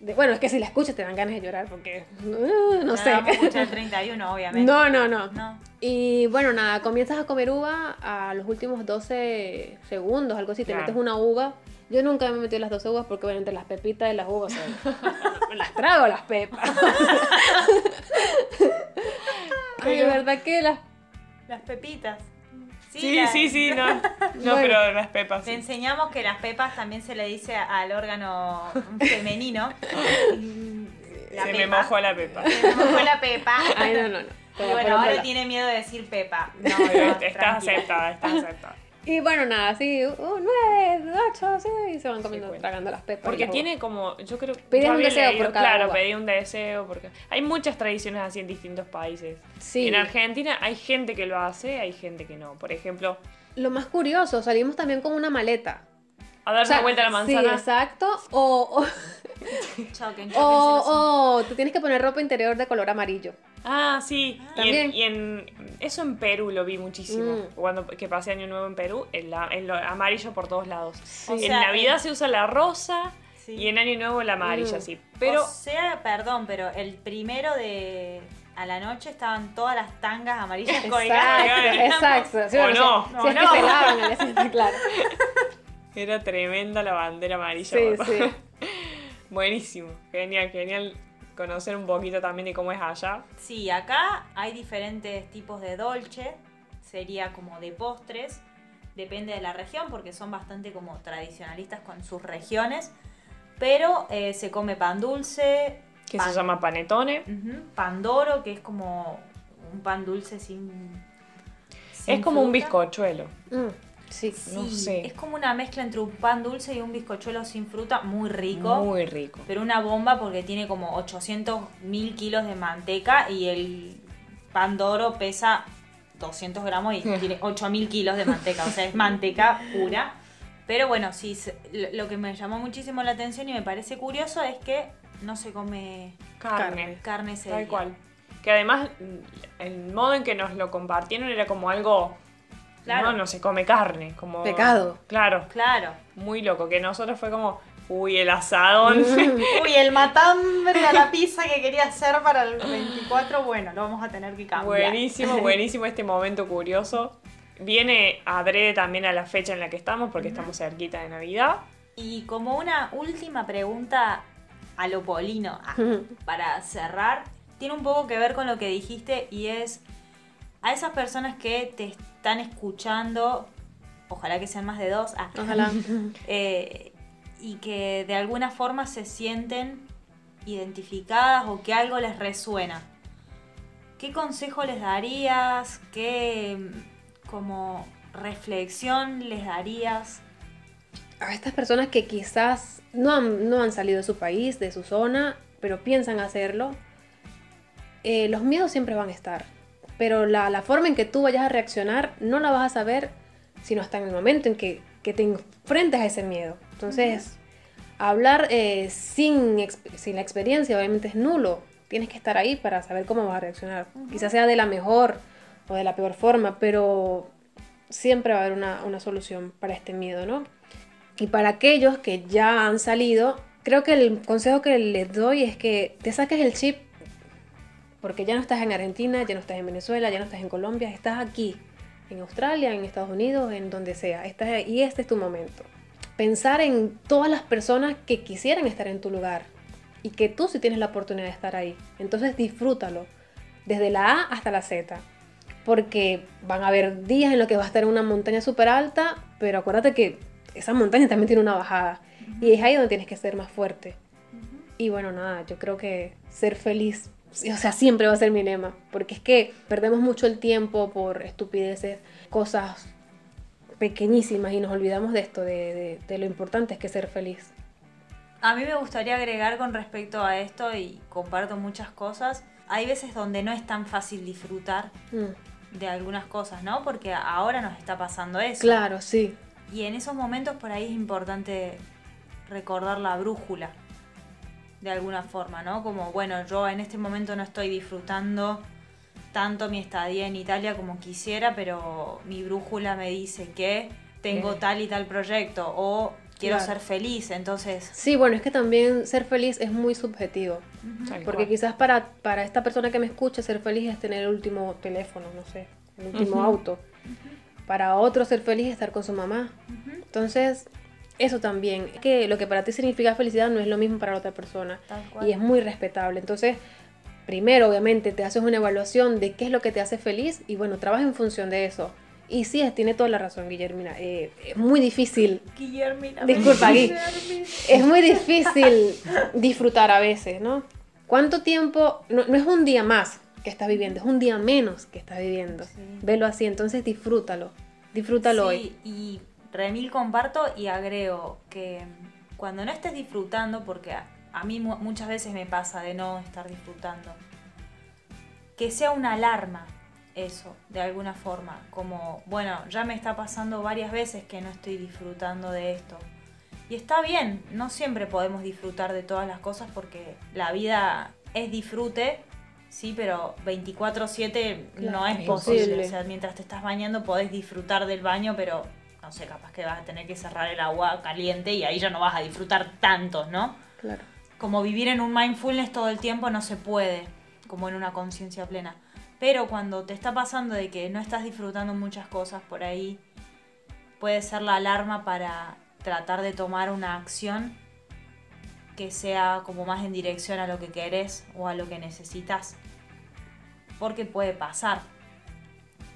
de- bueno, es que si la escuchas te dan ganas de llorar porque, uh, no sé. vamos a escuchar el 31, obviamente. No, no, no. No. Y bueno, nada, comienzas a comer uva a los últimos 12 segundos, algo así, te Claro. metes una uva. Yo nunca me he metido las 12 uvas porque obviamente las pepitas de las uvas, o sea, me las trago las pepas. Ay, de verdad que las Las pepitas. Sí, la- sí, sí, no. No, Bueno. pero las pepas. Te sí. enseñamos que las pepas también se le dice al órgano femenino. La Se me pepa. mojó la pepa. Se me mojó la pepa. Ay, no, no, no. Bueno, ahora tiene miedo de decir pepa. No, estás tranquila. aceptada, estás aceptada. Y bueno, nada, así, uh, nueve, ocho, sí, y se van comiendo, bueno. tragando las pepas. Porque tiene como, yo creo Pedías yo un deseo leído, por cada Claro, uva. pedí un deseo porque hay muchas tradiciones así en distintos países. Sí. En Argentina hay gente que lo hace, hay gente que no. Por ejemplo, Lo más curioso, salimos también con una maleta. A dar O sea, una vuelta a la Sí, manzana. exacto. O, o, Choquen, choquen, o, o te tienes que poner ropa interior de color amarillo. Ah, sí. Y, También. en, y en- eso en Perú lo vi muchísimo. Mm. Cuando que pasé año nuevo en Perú, el, amarillo por todos lados. O en sea, Navidad en- se usa la rosa Sí. y en año nuevo la amarilla, Mm. sí. Pero O sea, perdón, pero el primero de. A la noche estaban todas las tangas amarillas colgadas. Exacto, exacto. Sí, O no. Si, O si es no. que se lavan claro. era tremenda la bandera amarilla. Sí, papá. sí. Buenísimo. Genial, genial conocer un poquito también de cómo es allá. Sí, acá hay diferentes tipos de dolce, sería como de postres, depende de la región porque son bastante como tradicionalistas con sus regiones, pero eh, se come pan dulce, Que pan, se llama panetone. Pandoro, que es como un pan dulce sin... sin Es como un bizcochuelo. Mm, sí. Sí, no sé. es como una mezcla entre un pan dulce y un bizcochuelo sin fruta, muy rico. Muy rico. Pero una bomba porque tiene como 800 mil kilos de manteca y el pan doro pesa 200 gramos y tiene 8 mil kilos de manteca. O sea, es manteca pura. Pero bueno, sí, lo que me llamó muchísimo la atención y me parece curioso es que no se come Carne. carne Tal cual. Que además el modo en que nos lo compartieron era como algo... Claro. No, no se come carne. Como... Pecado. Claro. Claro. Muy loco. Que nosotros fue como... Uy, el asadón. Uy, el matambre a la pizza que quería hacer para el 24, bueno, lo vamos a tener que cambiar. buenísimo, buenísimo este momento curioso. Viene adrede también a la fecha en la que estamos, porque estamos cerquita de Navidad. Y como una última pregunta a lo polino, ah, para cerrar, tiene un poco que ver con lo que dijiste y es a esas personas que te están escuchando, ojalá que sean más de dos, ah, Ojalá. eh, y que de alguna forma se sienten identificadas o que algo les resuena. ¿Qué consejo les darías? ¿Qué como reflexión les darías? a estas personas que quizás no han, no han salido de su país, de su zona, pero piensan hacerlo, eh, los miedos siempre van a estar. Pero la, la forma en que tú vayas a reaccionar no la vas a saber sino hasta en el momento en que, que te enfrentes a ese miedo. Entonces, hablar eh, sin, sin la experiencia obviamente es nulo. Tienes que estar ahí para saber cómo vas a reaccionar. Quizás sea de la mejor o de la peor forma, pero siempre va a haber una, una solución para este miedo, ¿no? Y para aquellos que ya han salido, creo que el consejo que les doy es que te saques el chip, porque ya no estás en Argentina, ya no estás en Venezuela, ya no estás en Colombia, estás aquí. en Australia, en Estados Unidos, en donde sea. Y este es tu momento. Pensar en todas las personas que quisieran estar en tu lugar y que tú sí tienes la oportunidad de estar ahí. Entonces disfrútalo, desde la A hasta la Z. Porque van a haber días en los que vas a estar en una montaña súper alta, pero acuérdate que esa montaña también tiene una bajada. Y es ahí donde tienes que ser más fuerte. Y bueno, nada, yo creo que ser feliz, o sea, siempre va a ser mi lema. Porque es que perdemos mucho el tiempo por estupideces, cosas pequeñísimas y nos olvidamos de esto, de, de- de lo importante es que ser feliz. A mí me gustaría agregar con respecto a esto, y comparto muchas cosas, hay veces donde no es tan fácil disfrutar Mm, de algunas cosas, ¿no? Porque ahora nos está pasando eso. Claro, sí. Y en esos momentos por ahí es importante recordar la brújula, de alguna forma, ¿no? Como, bueno, yo en este momento no estoy disfrutando tanto mi estadía en Italia como quisiera, pero mi brújula me dice que tengo Eh. tal y tal proyecto o quiero Claro. ser feliz, entonces... Sí, bueno, es que también ser feliz es muy subjetivo. Tal Porque cual. quizás para, para esta persona que me escucha, ser feliz es tener el último teléfono, no sé, el último auto. Para otro, ser feliz es estar con su mamá. Entonces, eso también, que lo que para ti significa felicidad no es lo mismo para la otra persona. Y es muy respetable. Entonces, primero, obviamente, te haces una evaluación de qué es lo que te hace feliz y bueno, trabaja en función de eso. Y sí, tiene toda la razón, Guillermina. eh, es muy difícil Guillermina. Disculpa, Gui. Guillermina. es muy difícil disfrutar a veces, ¿no? ¿Cuánto tiempo? No, no es un día más que estás viviendo, es un día menos que estás viviendo. Sí. Velo así, entonces disfrútalo. Disfrútalo hoy. Sí, y remil comparto y agrego que cuando no estés disfrutando, porque a, a mí mu- muchas veces me pasa de no estar disfrutando, que sea una alarma eso, de alguna forma, como, bueno, ya me está pasando varias veces que no estoy disfrutando de esto. Y está bien, no siempre podemos disfrutar de todas las cosas porque la vida es disfrute, sí, pero 24/7 no es posible. O sea, mientras te estás bañando podés disfrutar del baño, pero no sé, capaz que vas a tener que cerrar el agua caliente y ahí ya no vas a disfrutar tanto, ¿no? Claro. como vivir en un mindfulness todo el tiempo no se puede, como en una conciencia plena. Pero cuando te está pasando de que no estás disfrutando muchas cosas por ahí, puede ser la alarma para tratar de tomar una acción que sea como más en dirección a lo que querés o a lo que necesitas. Porque puede pasar.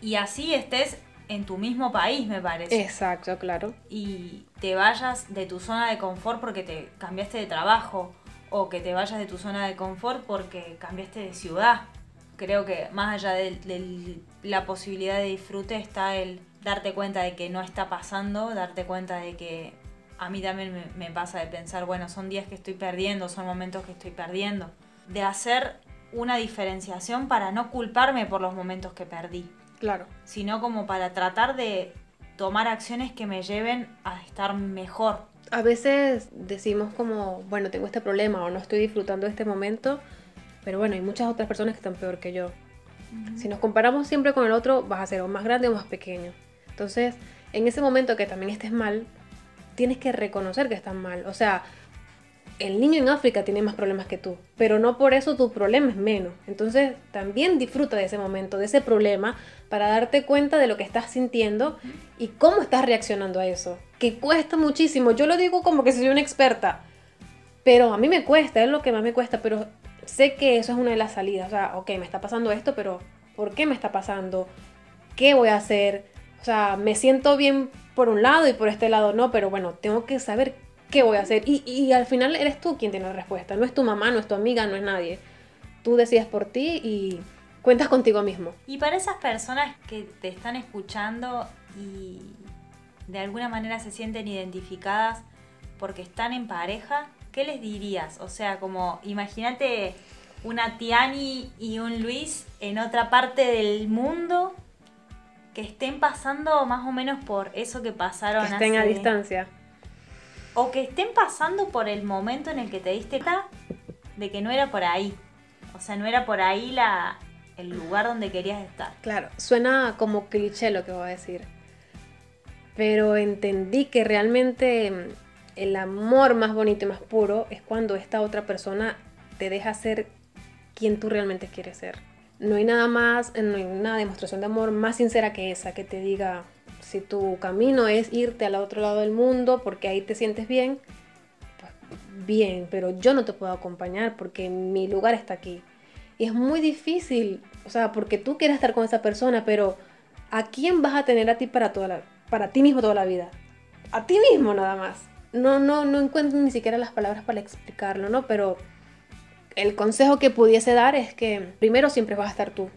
Y así estés en tu mismo país, me parece Exacto, claro. y te vayas de tu zona de confort porque te cambiaste de trabajo o que te vayas de tu zona de confort porque cambiaste de ciudad. Creo que más allá de, de la posibilidad de disfrute está el darte cuenta de que no está pasando, darte cuenta de que a mí también me, me pasa de pensar, bueno, son días que estoy perdiendo, son momentos que estoy perdiendo. De hacer una diferenciación para no culparme por los momentos que perdí Claro. sino como para tratar de tomar acciones que me lleven a estar mejor. A veces decimos como, bueno, tengo este problema o no estoy disfrutando de este momento, pero bueno, hay muchas otras personas que están peor que yo. Si nos comparamos siempre con el otro, vas a ser o más grande o más pequeño. Entonces, en ese momento que también estés mal, tienes que reconocer que estás mal. O sea, el niño en África tiene más problemas que tú, pero no por eso tu problema es menos. Entonces, también disfruta de ese momento, de ese problema, para darte cuenta de lo que estás sintiendo y cómo estás reaccionando a eso. Que cuesta muchísimo. Yo lo digo como que soy una experta, pero a mí me cuesta, es lo que más me cuesta, pero sé que eso es una de las salidas. O sea, ok, me está pasando esto, pero ¿por qué me está pasando? ¿Qué voy a hacer? O sea, me siento bien por un lado y por este lado no, pero bueno, tengo que saber qué voy a hacer. Y, y al final eres tú quien tiene la respuesta, no es tu mamá, no es tu amiga, no es nadie. Tú decides por ti y cuentas contigo mismo. Y para esas personas que te están escuchando y de alguna manera se sienten identificadas porque están en pareja, ¿qué les dirías? O sea, como imagínate una Tiani y un Luis en otra parte del mundo que estén pasando más o menos por eso que pasaron Que estén a distancia. O que estén pasando por el momento en el que te diste cuenta de que no era por ahí. O sea, no era por ahí la, el lugar donde querías estar. Claro, suena como cliché lo que voy a decir. Pero entendí que realmente mm, el amor más bonito y más puro es cuando esta otra persona te deja ser quien tú realmente quieres ser. no hay nada más, no hay una demostración de amor más sincera que esa, que te diga, si tu camino es irte al otro lado del mundo porque ahí te sientes bien, pues bien, pero yo no te puedo acompañar porque mi lugar está aquí. Y es muy difícil, o sea, porque tú quieres estar con esa persona, pero ¿a quién vas a tener a ti para toda la, para ti mismo toda la vida? A ti mismo nada más. No, no, no encuentro ni siquiera las palabras para explicarlo, ¿no? Pero el consejo que pudiese dar es que primero siempre vas a estar tú.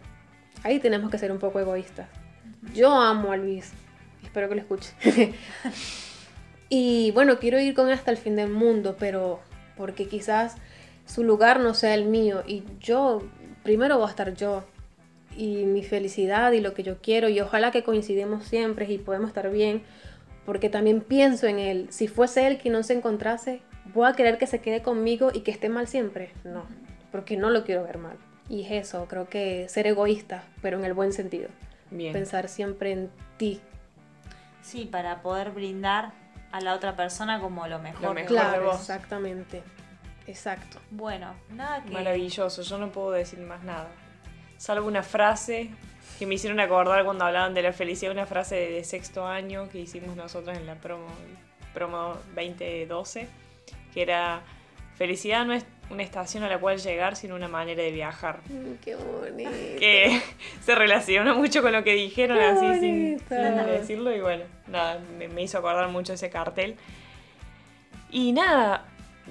Ahí tenemos que ser un poco egoístas. Yo amo a Luis. Espero que lo escuche. y bueno, quiero ir con él hasta el fin del mundo, pero porque quizás su lugar no sea el mío. Y yo primero voy a estar yo y mi felicidad y lo que yo quiero. Y ojalá que coincidimos siempre y podemos estar bien porque también pienso en él. Si fuese él quien no se encontrase voy a querer que se quede conmigo y que esté mal siempre no porque no lo quiero ver mal. Y es eso creo que ser egoísta pero en el buen sentido. Bien. pensar siempre en ti Sí, para poder brindar a la otra persona como lo mejor. Lo mejor. claro de vos. exactamente exacto Bueno, nada que... Maravilloso, yo no puedo decir más nada. Salvo una frase que me hicieron acordar cuando hablaban de la felicidad, una frase de sexto año que hicimos nosotros en la promo, promo 2012, que era, felicidad no es una estación a la cual llegar, sino una manera de viajar. Mm, qué bonito Que se relaciona mucho con lo que dijeron Qué así sin, decirlo y bueno, nada, me, me hizo acordar mucho ese cartel. Y nada,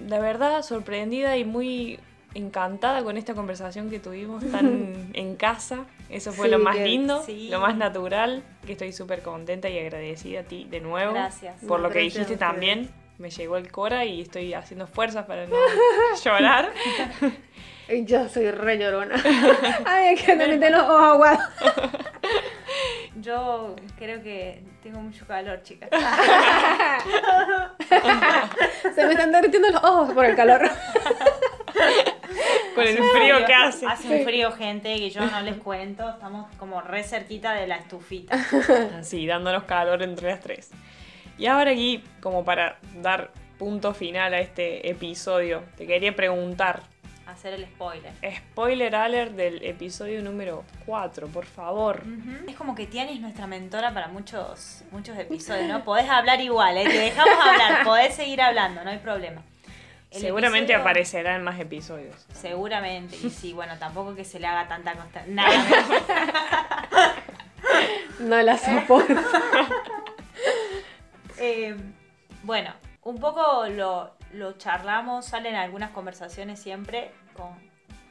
la verdad sorprendida y muy encantada con esta conversación que tuvimos tan en casa. Eso fue Sí, lo más lindo, sí. lo más natural, que estoy súper contenta y agradecida a ti de nuevo. Gracias. Por No, lo que dijiste ustedes. también. Me llegó el cora y estoy haciendo fuerzas para no llorar. Yo soy re llorona. Ay, es que me meten los ojos aguados. Yo creo que tengo mucho calor, chicas. Se me están derritiendo los ojos por el calor. Con el frío que hace. Hace un frío, gente, que yo no les cuento. Estamos como re cerquita de la estufita. Así, dándonos calor entre las tres. Y ahora aquí, como para dar punto final a este episodio, te quería preguntar, Hacer el spoiler. spoiler alert del episodio número 4, por favor. Es como que Tiani es nuestra mentora para muchos, muchos episodios, ¿no? Podés hablar igual, ¿eh? Te dejamos hablar, podés seguir hablando, no hay problema. El Seguramente episodio- aparecerá en más episodios. Seguramente, y sí, bueno, tampoco que se le haga tanta constancia. Nada. No la soporto. Eh, bueno, un poco lo, charlamos, salen algunas conversaciones siempre con,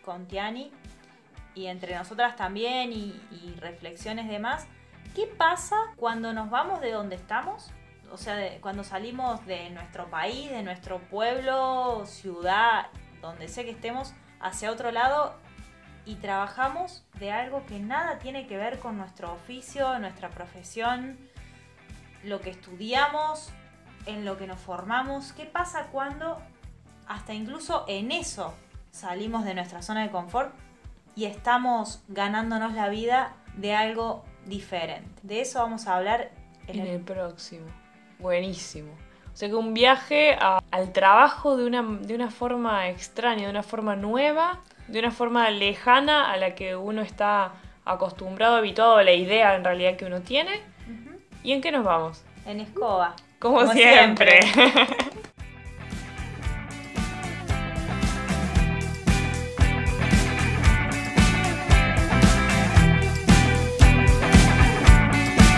con Tiani y entre nosotras también y, reflexiones demás. ¿Qué pasa cuando nos vamos de donde estamos? O sea, cuando salimos de nuestro país, de nuestro pueblo, ciudad, donde sé que estemos, hacia otro lado y trabajamos de algo que nada tiene que ver con nuestro oficio, nuestra profesión, lo que estudiamos, en lo que nos formamos. ¿Qué pasa cuando hasta incluso en eso salimos de nuestra zona de confort y estamos ganándonos la vida de algo diferente? De eso vamos a hablar en En el el próximo. Buenísimo. O sea que un viaje a- al trabajo de una, de una forma extraña, de una forma nueva, de una forma lejana a la que uno está acostumbrado, habituado a la idea en realidad que uno tiene. ¿Y en qué nos vamos? en escoba. Como, Como siempre. siempre.